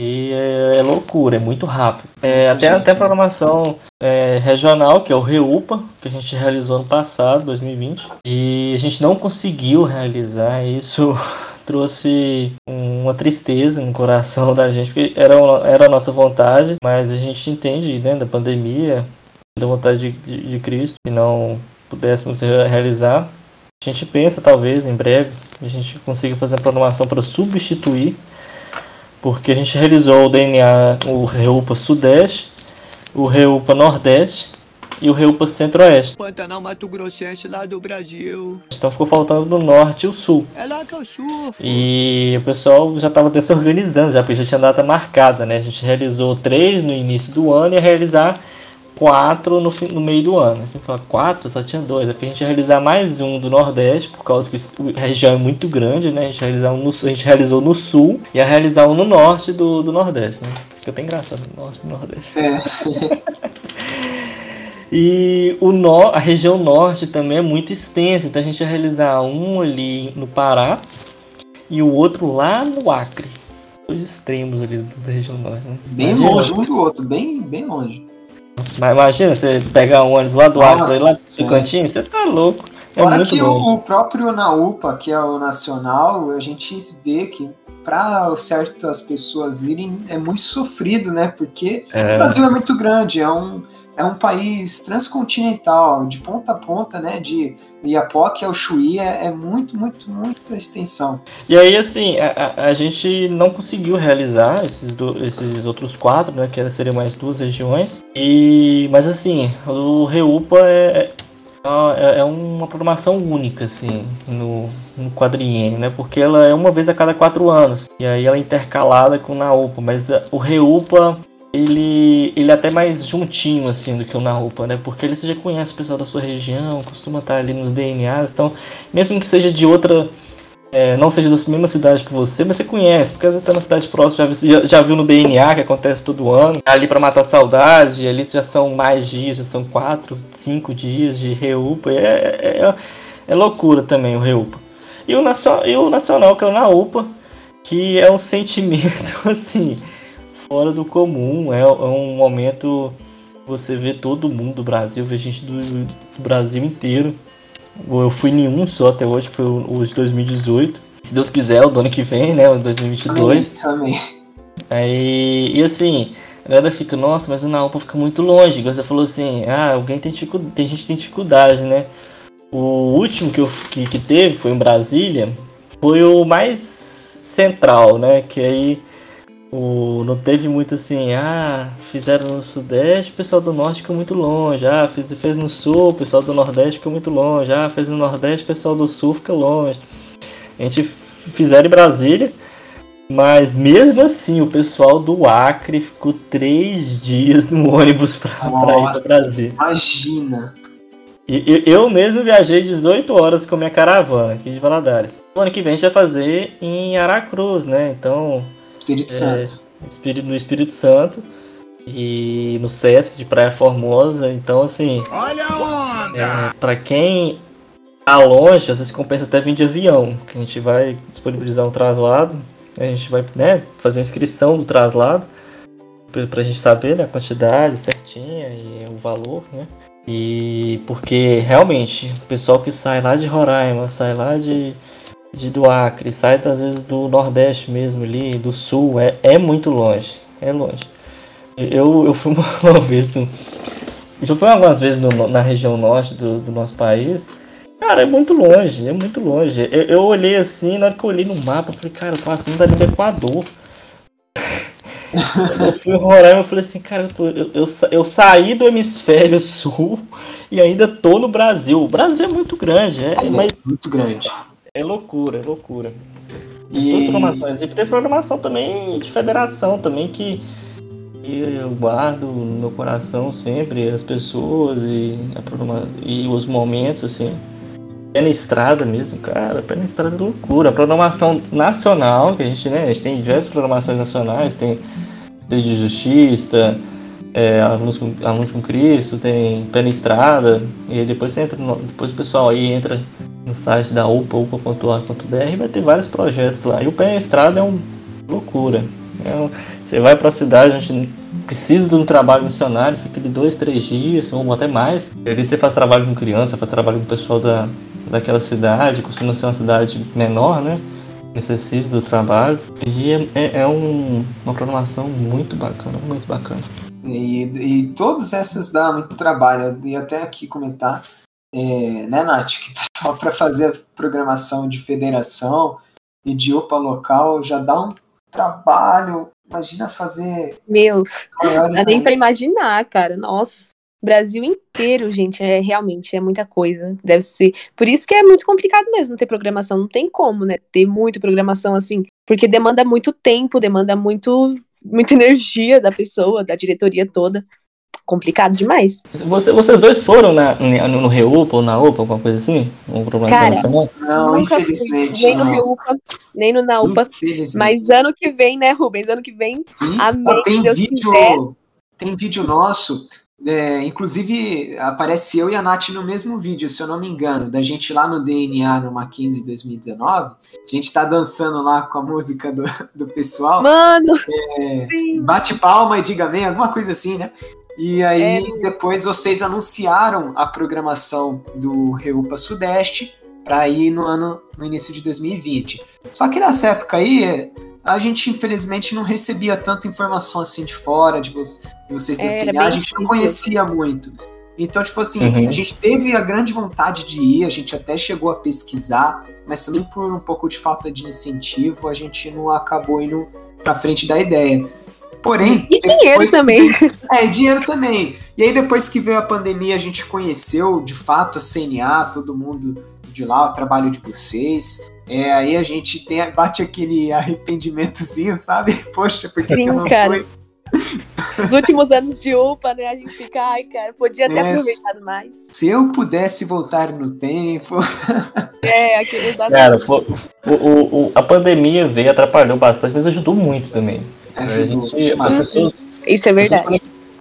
E é, é loucura, é muito rápido. É, até, até a programação é, regional, que é o REUPA, que a gente realizou ano passado, 2020. E a gente não conseguiu realizar isso. [LAUGHS] trouxe uma tristeza no coração da gente, porque era, era a nossa vontade, mas a gente entende, né, da pandemia, da vontade de, de, de Cristo, e não pudéssemos realizar. A gente pensa, talvez, em breve, a gente consiga fazer uma programação para substituir, porque a gente realizou o DNA, o Reupa Sudeste, o Reupa Nordeste e o Reupa Centro-Oeste. Pantanal Mato Grossense lá do Brasil. Então ficou faltando do Norte e o Sul. É lá que eu surfo. E o pessoal já estava até se organizando, já porque já tinha data marcada, né? A gente realizou três no início do ano e ia realizar quatro no, fim, no meio do ano. Assim, fala, quatro, só tinha dois. Aqui a gente ia realizar mais um do Nordeste, por causa que a região é muito grande, né? A gente, realizar um no, a gente realizou no Sul e ia realizar um no Norte do, do Nordeste, né? Fica até engraçado, Norte do Nordeste. É. [LAUGHS] E o no, a região norte também é muito extensa, então a gente ia realizar um ali no Pará e o outro lá no Acre. Dois extremos ali da região norte. Né? Bem longe um do outro, bem, bem longe. Mas imagina você pegar um ônibus lá do Nossa, lá do cantinho, você tá louco. É Fora que o, o próprio NAUPA, que é o nacional, a gente vê que para certas pessoas irem é muito sofrido, né? Porque o É, Brasil é muito grande, é um, é um país transcontinental, de ponta a ponta, né? De Iapoque ao Chuí é, é muito, muito, muita extensão. E aí, assim, a, a- gente não conseguiu realizar esses, do- esses outros quatro, né? Que seriam mais duas regiões. E, mas, assim, o Reupa é, é, é uma programação única, assim, no, no quadriênio, né? Porque ela é uma vez a cada quatro anos. E aí ela é intercalada com o Naupa. Mas a- o Reupa, ele, ele é até mais juntinho, assim, do que o Naupa, né? Porque ele já conhece o pessoal da sua região, costuma estar ali nos DNAs. Então, mesmo que seja de outra é, não seja da mesma cidade que você, mas você conhece, porque às vezes tá na cidade próxima, já, já, viu no DNA que acontece todo ano, tá ali pra matar saudade, ali já são mais dias, já são quatro, cinco dias de Reupa, é, é, é- é loucura também o Reupa. E o, nacional, e o Nacional, que é o Naupa, que é um sentimento [LAUGHS] assim, fora do comum, é, é um momento você vê todo mundo do Brasil, vê gente do, do Brasil inteiro. Eu fui em um só até hoje, foi o, de 2018. Se Deus quiser, o do ano que vem, né? O de 2022. Amém. Aí, e assim, a galera fica, nossa, mas o Naupa fica muito longe. Você falou assim, ah, alguém tem dificuldade, tem gente que tem dificuldade, né? O último que, eu, que, que teve foi em Brasília, foi o mais central, né? Que aí o, não teve muito assim, ah, fizeram no Sudeste, o pessoal do Norte ficou muito longe, ah, fez, fez no Sul, o pessoal do Nordeste ficou muito longe, ah, fez no Nordeste, o pessoal do Sul fica longe. A gente fizeram em Brasília, mas mesmo assim o pessoal do Acre ficou três dias no ônibus pra, pra ir Nossa. Brasília. Imagina. E, eu mesmo viajei 18 horas com a minha caravana aqui de Valadares. O ano que vem a gente vai fazer em Aracruz, né? Então, Espírito É. Santo. Espírito- no Espírito Santo e no Sesc de Praia Formosa. Então, assim, Olha a onda! é, para quem tá longe, às vezes compensa até vir de avião, que a gente vai disponibilizar um traslado, a gente vai né, fazer a inscrição do traslado pra, pra gente saber né, a quantidade certinha e o valor, né? E porque realmente o pessoal que sai lá de Roraima, sai lá de, de do Acre, sai às vezes do Nordeste mesmo ali, do Sul, é, é muito longe, é longe. Eu, eu fui [LAUGHS] uma, vez, no- já fui algumas vezes no- na região norte do, do nosso país. Cara, é muito longe, é muito longe. Eu, eu olhei assim, na hora que eu olhei no mapa, eu falei, cara, eu tô passando dali do Equador. [LAUGHS] eu fui em Roraima e falei assim, cara, eu, eu, eu, eu saí do hemisfério sul e ainda tô no Brasil. O Brasil é muito grande, é, mas Muito grande. É loucura, é loucura. E- Tem programações. E tem programação também de federação também que, eu guardo no meu coração sempre, as pessoas e, e os momentos, assim. Pé na estrada mesmo, cara, pé na estrada é loucura. A programação nacional, que a gente, né, a gente tem diversas programações nacionais, tem Desde de Justiça, é, Alunos, com, Alunos com Cristo, tem Pé na Estrada, e aí depois você entra depois o pessoal aí entra no site da UPA, upa.org.br e vai ter vários projetos lá. E o Pé Estrada é uma loucura. É você vai para a cidade, a gente precisa de um trabalho missionário, fica de dois, três dias, ou até mais. E ali você faz trabalho com criança, faz trabalho com o pessoal da, daquela cidade, costuma ser uma cidade menor, né? Necessita do trabalho. E é, é- é um- uma programação muito bacana, muito bacana. E, e todas essas dá muito trabalho. Ia até aqui comentar, é, né, Nath, que pessoal para fazer programação de federação e de UPA local já dá um trabalho. Imagina fazer Meu, dá nem pra imaginar, cara. Nossa. Brasil inteiro, gente, é realmente é muita coisa. Deve ser. Por isso que é muito complicado mesmo ter programação. Não tem como, né? Ter muita programação assim. Porque demanda muito tempo, demanda muito, muita [LAUGHS] energia da pessoa, da diretoria toda. Complicado demais. Você, vocês dois foram na, no, no Reupa ou na UPA, alguma coisa assim? Um problema Cara? Não, Nunca fui infelizmente. nem no não. Reupa, nem no Naupa. Infelizmente. Mas ano que vem, né, Rubens? Ano que vem, Sim, Amém, tem Deus vídeo, quiser. tem vídeo nosso. é, inclusive, aparece eu e a Nath no mesmo vídeo, se eu não me engano, da gente lá no DNA no Mackenzie 2019. A gente tá dançando lá com a música do, do pessoal. mano, É, bate palma e diga amém, alguma coisa assim, né? E aí, É. depois vocês anunciaram a programação do Reupa Sudeste para ir no ano, no início de 2020. Só que nessa época aí, a gente infelizmente não recebia tanta informação assim de fora, de, vo- de vocês a gente não conhecia muito. Então, tipo assim, Uhum. a gente teve a grande vontade de ir, a gente até chegou a pesquisar, mas também por um pouco de falta de incentivo, a gente não acabou indo pra frente da ideia. Porém, E dinheiro que também. é, dinheiro também. E aí, depois que veio a pandemia, a gente conheceu de fato a CNA, todo mundo de lá, o trabalho de vocês. É, aí a gente tem, bate aquele arrependimentozinho, sabe? [LAUGHS] Poxa, porque Sim, eu não cara. fui. Os últimos anos de UPA, né? A gente fica, ai, cara, podia ter É, aproveitado mais. Se eu pudesse voltar no tempo. [LAUGHS] É, aquele exato. Cara, o, o- o- a pandemia veio, atrapalhou bastante, mas ajudou muito também. Ajudou gente, demais. as pessoas Isso é verdade.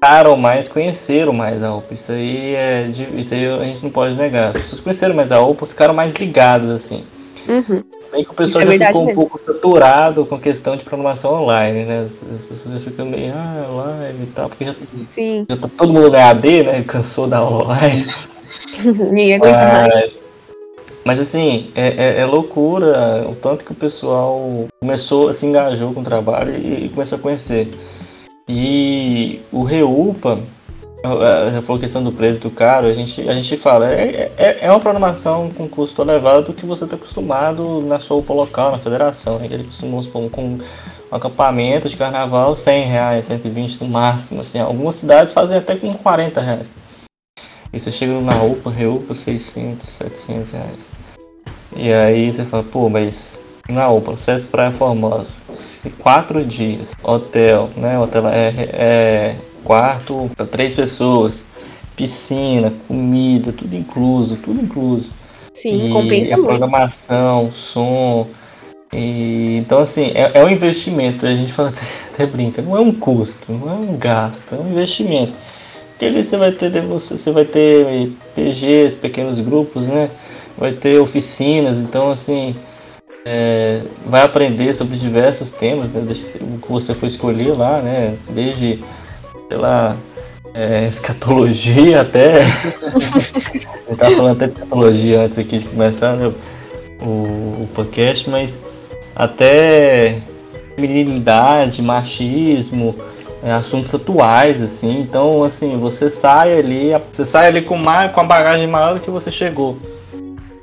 conheceram mais, conheceram mais a UPA. Isso aí, é, de- isso aí a gente não pode negar. As pessoas conheceram mais a UPA, ficaram mais ligadas, assim. Uhum. Bem que o Isso pessoal é já verdade ficou um mesmo. pouco saturado com questão de programação online, né? As, as pessoas já ficam meio, ah, live e tal, porque já, Sim, já tá todo mundo na AD, né? Cansou da online. [LAUGHS] ninguém aguenta mais. Mas, assim, é, é- é loucura o tanto que o pessoal começou, se engajou com o trabalho e, e começou a conhecer. E o Reupa, já falou questão do preço do caro, a gente, a gente fala, é, é, é uma programação com custo elevado do que você está acostumado na sua UPA local, na federação. Né? Ele costuma supor, com um acampamento de carnaval, 100 reais, 120 no máximo. Assim, algumas cidades fazem até com 40 reais. E você chega na UPA, Reupa, 600, 700 reais. E aí você fala, pô, mas na UPA, Acesso Praia Formosa, quatro dias, hotel, né? Hotel é, é quarto para três pessoas, piscina, comida, tudo incluso, tudo incluso. Sim, E compensa a muito. programação, som. E, então, assim, é, é um investimento. A gente fala até, até brinca, não é um custo, não é um gasto, é um investimento. Porque ali você vai ter você vai ter PGs, pequenos grupos, né? Vai ter oficinas, então assim é, vai aprender sobre diversos temas, né? O que você for escolher lá, né? Desde, sei lá, é, escatologia até. [LAUGHS] Eu tava falando até de escatologia antes aqui de começar né, o, o podcast, mas até feminilidade, machismo, é, assuntos atuais, assim. Então, assim, você sai ali, você sai ali com, mais, com a bagagem maior do que você chegou.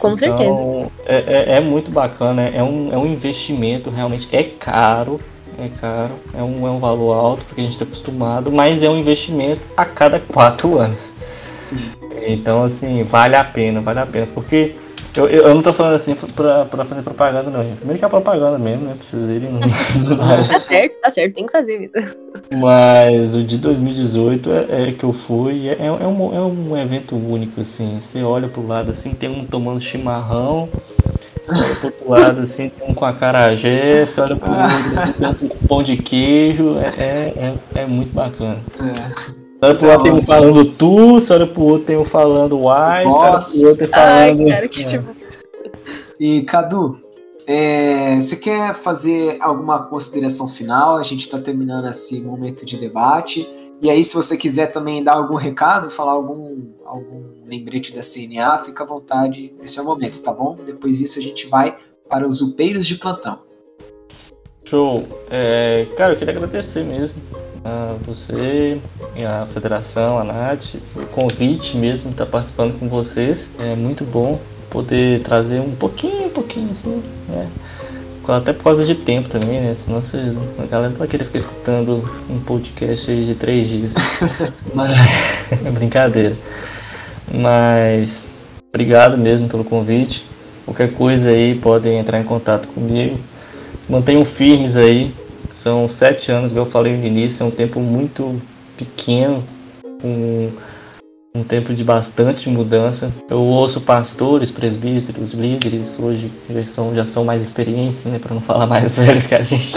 Com certeza. Então, é, é, é muito bacana, é um, é um investimento, realmente é caro, é caro, é um, é um valor alto porque a gente está acostumado, mas é um investimento a cada quatro anos. Sim. Então, assim, vale a pena, vale a pena, porque eu, eu, eu não tô falando assim pra, pra fazer propaganda, não, gente. Primeiro que é propaganda mesmo, né? Pra vocês irem. Tá certo, tá certo, tem que fazer, vida. Mas o de 2018 é, é que eu fui, é, é, um, é um evento único, assim. Você olha pro lado assim, tem um tomando chimarrão, você olha pro outro lado assim, tem um com acarajé, você olha pro outro assim, tem um com pão de queijo, é, é, é, é muito bacana. É. Você olha pro lado tem um falando tu, você olha pro outro tem um falando uai, você olha pro Nossa. outro tem Ai, falando. cara, que É. tipo. E Cadu, é, você quer fazer alguma consideração final? A gente está terminando esse momento de debate. E aí, se você quiser também dar algum recado, falar algum, algum lembrete da CNA, fica à vontade. Esse é o momento, tá bom? Depois disso, a gente vai para os upeiros de plantão. Show. É, cara, eu queria agradecer mesmo a você e a federação, a Nath, o convite mesmo de estar participando com vocês. É muito bom poder trazer um pouquinho, um pouquinho assim, né? até por causa de tempo também, né? Senão vocês, a galera não vai querer ficar escutando um podcast aí de três dias. [LAUGHS] Mas [LAUGHS] é brincadeira. Mas obrigado mesmo pelo convite. Qualquer coisa aí podem entrar em contato comigo. Mantenham firmes aí. São sete anos, como eu falei no início, é um tempo muito pequeno, um, um tempo de bastante mudança. Eu ouço pastores, presbíteros, líderes, hoje já são, já são mais experientes, né, para não falar mais velhos que a gente,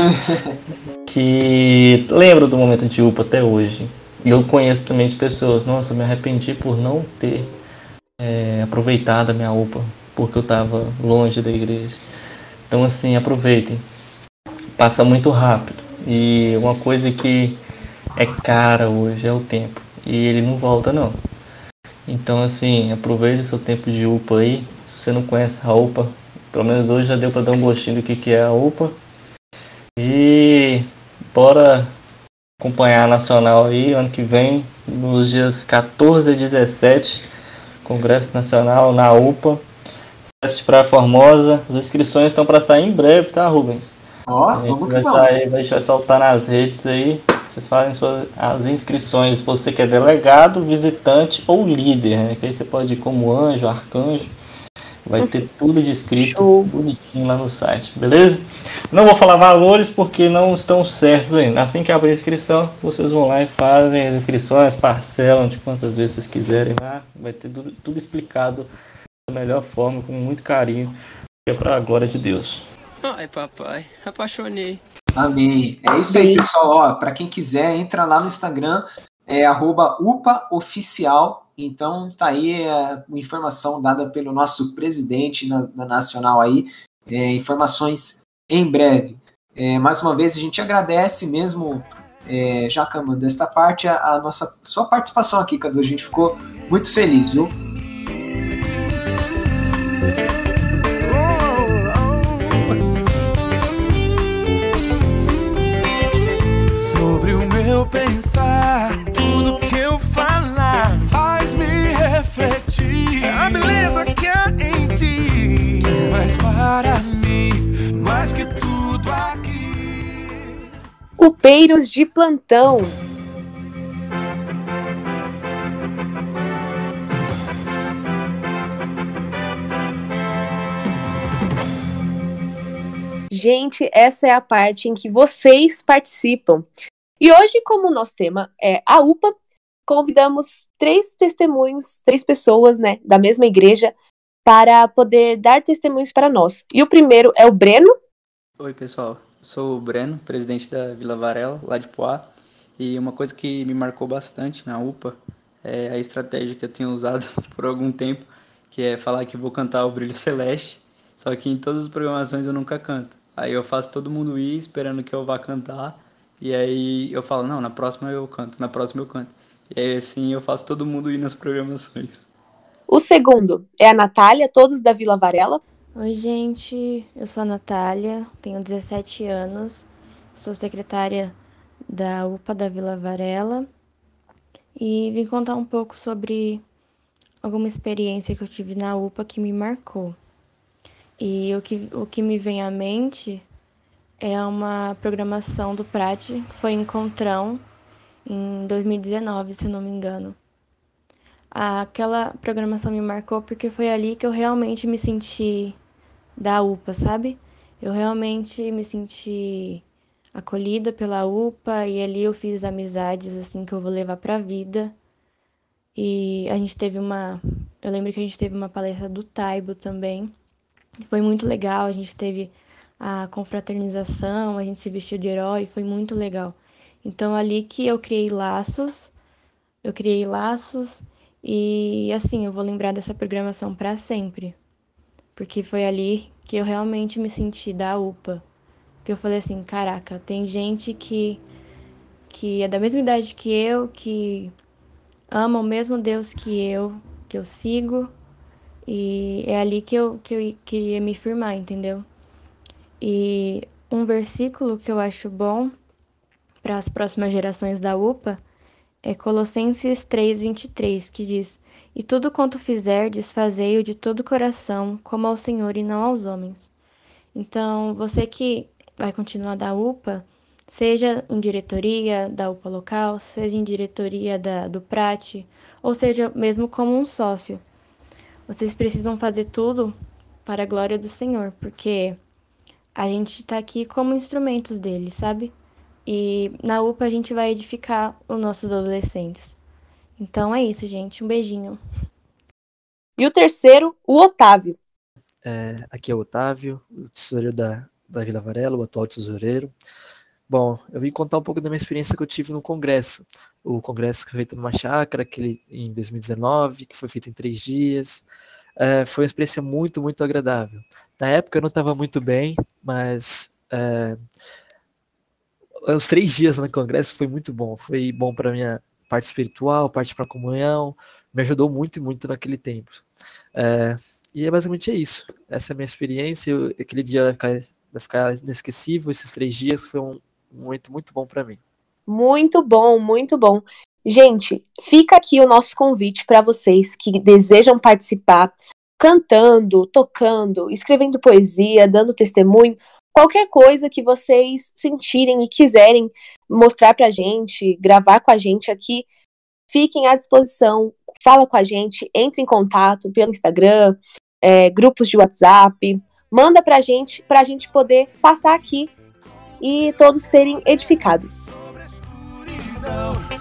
[LAUGHS] que lembram do momento de UPA até hoje. E eu conheço também de pessoas, nossa, me arrependi por não ter é, aproveitado a minha UPA, porque eu estava longe da igreja. Então assim, aproveitem. Passa muito rápido. E uma coisa que é cara hoje é o tempo. E ele não volta não. Então assim, aproveite seu tempo de UPA aí. Se você não conhece a UPA, pelo menos hoje já deu para dar um gostinho do que, que é a UPA. E bora acompanhar a Nacional aí ano que vem, nos dias 14 e 17, Congresso Nacional na UPA. Teste para Formosa. As inscrições estão para sair em breve, tá, Rubens? Ó, A gente vamos que vai sair, vai vai soltar nas redes aí. Vocês fazem suas, as inscrições. Você que é delegado, visitante ou líder, né? Que aí você pode ir como anjo, arcanjo. Vai ter tudo descrito Show. bonitinho lá no site, beleza? Não vou falar valores porque não estão certos ainda. Assim que abrir a inscrição, vocês vão lá e fazem as inscrições, parcelam de quantas vezes vocês quiserem lá. Vai ter tudo, tudo explicado da melhor forma, com muito carinho, que é para a glória de Deus. [LAUGHS] Ai, papai, apaixonei. Amém. É isso aí, pessoal. Ó, para quem quiser, entra lá no Instagram, é arroba upaoficial. Então, tá aí a informação dada pelo nosso presidente na, na Nacional aí. É, informações em breve. É, mais uma vez, a gente agradece mesmo, é, já comandando esta parte, a, a nossa sua participação aqui, Cadu. A gente ficou muito feliz, viu? Pensar, tudo que eu falar faz me refletir. A beleza que há em ti, mas para mim, mais que tudo aqui. Upeiros de plantão. Gente, essa é a parte em que vocês participam. E hoje, como o nosso tema é a UPA, convidamos três testemunhos, três pessoas, né, da mesma igreja, para poder dar testemunhos para nós. E o primeiro é o Breno. Oi, pessoal. Sou o Breno, presidente da Vila Varela, lá de Poá. E uma coisa que me marcou bastante na UPA é a estratégia que eu tenho usado [LAUGHS] por algum tempo, que é falar que vou cantar o Brilho Celeste, só que em todas as programações eu nunca canto. Aí eu faço todo mundo ir esperando que eu vá cantar, e aí eu falo, não, na próxima eu canto, na próxima eu canto. E aí assim eu faço todo mundo ir nas programações. O segundo é a Natália, todos da Vila Varela. Oi, gente. Eu sou a Natália, tenho 17 anos, sou secretária da UPA da Vila Varela e vim contar um pouco sobre alguma experiência que eu tive na UPA que me marcou. E o que, o que me vem à mente é uma programação do Prat, que foi Encontrão, em 2019, se não me engano. Aquela programação me marcou porque foi ali que eu realmente me senti da UPA, sabe? Eu realmente me senti acolhida pela UPA e ali eu fiz amizades assim que eu vou levar pra vida. E a gente teve uma, eu lembro que a gente teve uma palestra do Taibo também. Foi muito legal, a gente teve a confraternização, a gente se vestiu de herói, foi muito legal. Então ali que eu criei laços, eu criei laços e assim, eu vou lembrar dessa programação para sempre. Porque foi ali que eu realmente me senti da UPA. Que eu falei assim, caraca, tem gente que que é da mesma idade que eu, que ama o mesmo Deus que eu, que eu sigo. E é ali que eu, que eu queria me firmar, entendeu? E um versículo que eu acho bom para as próximas gerações da UPA é Colossenses 3:23, que diz: "E tudo quanto fizerdes, fazei-o de todo o coração, como ao Senhor e não aos homens". Então, você que vai continuar da UPA, seja em diretoria da UPA local, seja em diretoria da, do PRAT, ou seja, mesmo como um sócio. Vocês precisam fazer tudo para a glória do Senhor, porque a gente está aqui como instrumentos dele, sabe? E na UPA a gente vai edificar os nossos adolescentes. Então é isso, gente. Um beijinho. E o terceiro, o Otávio. É, aqui é o Otávio, o tesoureiro da, da Vila Varela, o atual tesoureiro. Bom, eu vim contar um pouco da minha experiência que eu tive no congresso. O congresso que foi feito numa chácara, aquele em 2019, que foi feito em três dias. É, foi uma experiência muito, muito agradável. Na época eu não estava muito bem, mas é, os três dias no congresso foi muito bom. Foi bom para minha parte espiritual, parte para comunhão. Me ajudou muito, muito naquele tempo. É, e é basicamente é isso. Essa é a minha experiência. Eu, aquele dia vai ficar, vai ficar inesquecível. Esses três dias foi um momento muito bom para mim. Muito bom, muito bom. Gente, fica aqui o nosso convite para vocês que desejam participar, cantando, tocando, escrevendo poesia, dando testemunho, qualquer coisa que vocês sentirem e quiserem mostrar pra gente, gravar com a gente aqui, fiquem à disposição, fala com a gente, entre em contato pelo Instagram, é, grupos de WhatsApp, manda pra gente, pra gente poder passar aqui e todos serem edificados.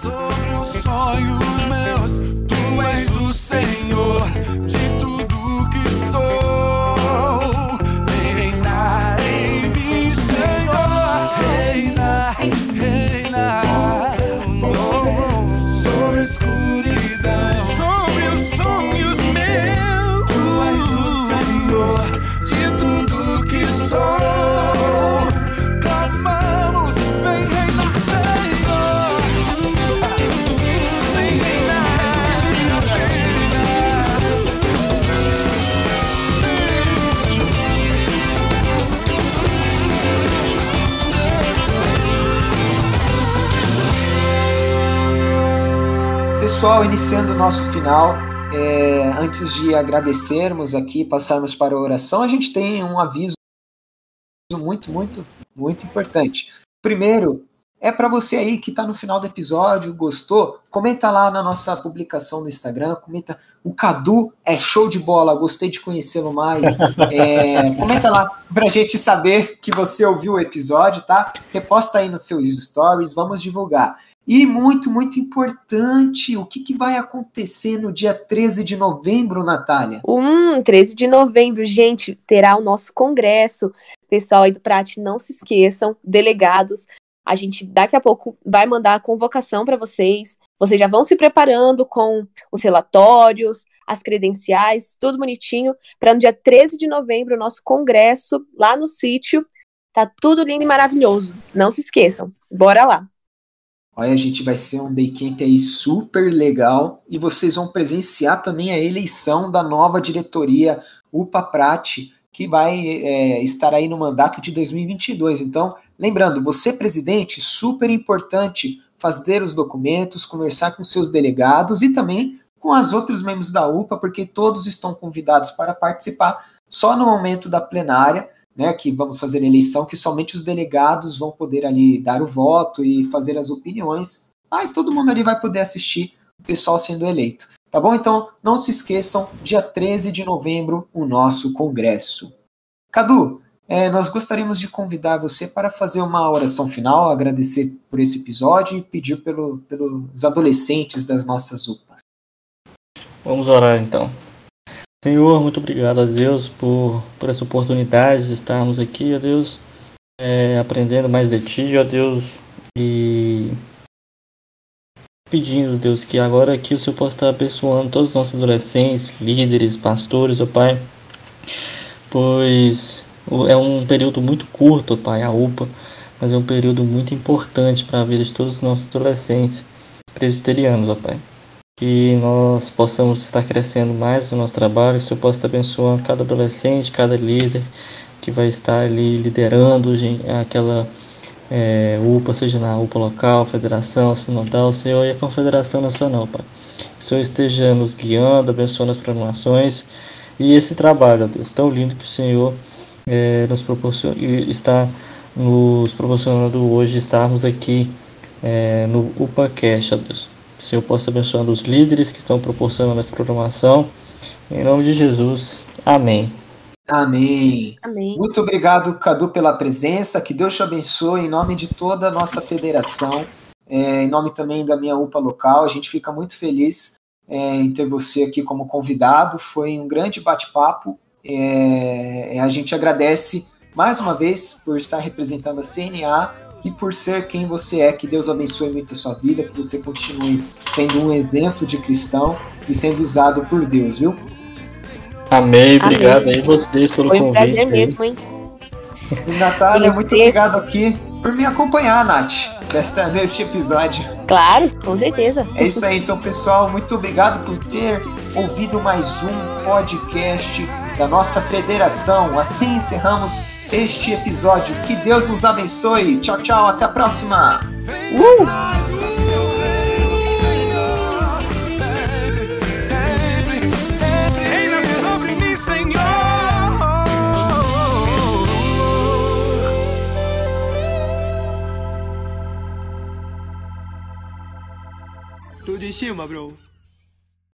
Sobre os sonhos meus, tu és o Senhor Pessoal, iniciando o nosso final, é, antes de agradecermos aqui, passarmos para a oração, a gente tem um aviso muito, muito, muito importante. Primeiro, é para você aí que está no final do episódio, gostou, comenta lá na nossa publicação no Instagram, comenta, o Cadu é show de bola, gostei de conhecê-lo mais. [LAUGHS] É, comenta lá pra gente saber que você ouviu o episódio, tá? Reposta aí nos seus stories, vamos divulgar. E muito, muito importante, o que, que vai acontecer no dia 13 de novembro, Natália? Hum, 13 de novembro, gente, terá o nosso congresso. Pessoal aí do Prat, não se esqueçam, delegados, a gente daqui a pouco vai mandar a convocação para vocês. Vocês já vão se preparando com os relatórios, as credenciais, tudo bonitinho, para no dia 13 de novembro, o nosso congresso lá no sítio. Tá tudo lindo e maravilhoso. Não se esqueçam. Bora lá. Olha, gente, vai ser um day camp aí super legal e vocês vão presenciar também a eleição da nova diretoria UPA Prat, que vai é, estar aí no mandato de 2022. Então, lembrando, você presidente, super importante fazer os documentos, conversar com seus delegados e também com os outros membros da UPA, porque todos estão convidados para participar só no momento da plenária né, que vamos fazer eleição, que somente os delegados vão poder ali dar o voto e fazer as opiniões, mas todo mundo ali vai poder assistir o pessoal sendo eleito. Tá bom? Então, não se esqueçam, dia 13 de novembro, o nosso congresso. Cadu, é, nós gostaríamos de convidar você para fazer uma oração final, agradecer por esse episódio e pedir pelo, pelos adolescentes das nossas UPAs. Vamos orar então. Senhor, muito obrigado a Deus por, por essa oportunidade de estarmos aqui, ó Deus, é, aprendendo mais de Ti, ó Deus, e pedindo, Deus, que agora aqui o Senhor possa estar abençoando todos os nossos adolescentes, líderes, pastores, ó Pai, pois é um período muito curto, ó Pai, a UPA, mas é um período muito importante para a vida de todos os nossos adolescentes presbiterianos, ó Pai que nós possamos estar crescendo mais no nosso trabalho, que o Senhor possa estar abençoando cada adolescente, cada líder que vai estar ali liderando aquela é, UPA, seja na UPA local, federação, sinodal, Senhor, e a confederação nacional, Pai. Que o Senhor esteja nos guiando, abençoando as programações e esse trabalho, Deus, tão lindo que o Senhor é, nos proporcion... está nos proporcionando hoje estarmos aqui é, no UpaCast, ó Deus. Senhor possa abençoar os líderes que estão proporcionando essa programação. Em nome de Jesus. Amém. Amém. Amém. Muito obrigado, Cadu, pela presença. Que Deus te abençoe em nome de toda a nossa federação, é, em nome também da minha UPA local. A gente fica muito feliz é, em ter você aqui como convidado. Foi um grande bate-papo. É, a gente agradece mais uma vez por estar representando a CNA e por ser quem você é. Que Deus abençoe muito a sua vida, que você continue sendo um exemplo de cristão e sendo usado por Deus, viu? Amém, obrigado aí vocês pelo Foi um convite. prazer mesmo, hein? E Natália, Você- muito obrigado aqui por me acompanhar, Nath, desta, neste episódio. Claro, com certeza. É isso aí, então, pessoal. Muito obrigado por ter ouvido mais um podcast da nossa federação. Assim encerramos este episódio. Que Deus nos abençoe. Tchau, tchau. Até a próxima. Senhor. Tudo em cima, bro.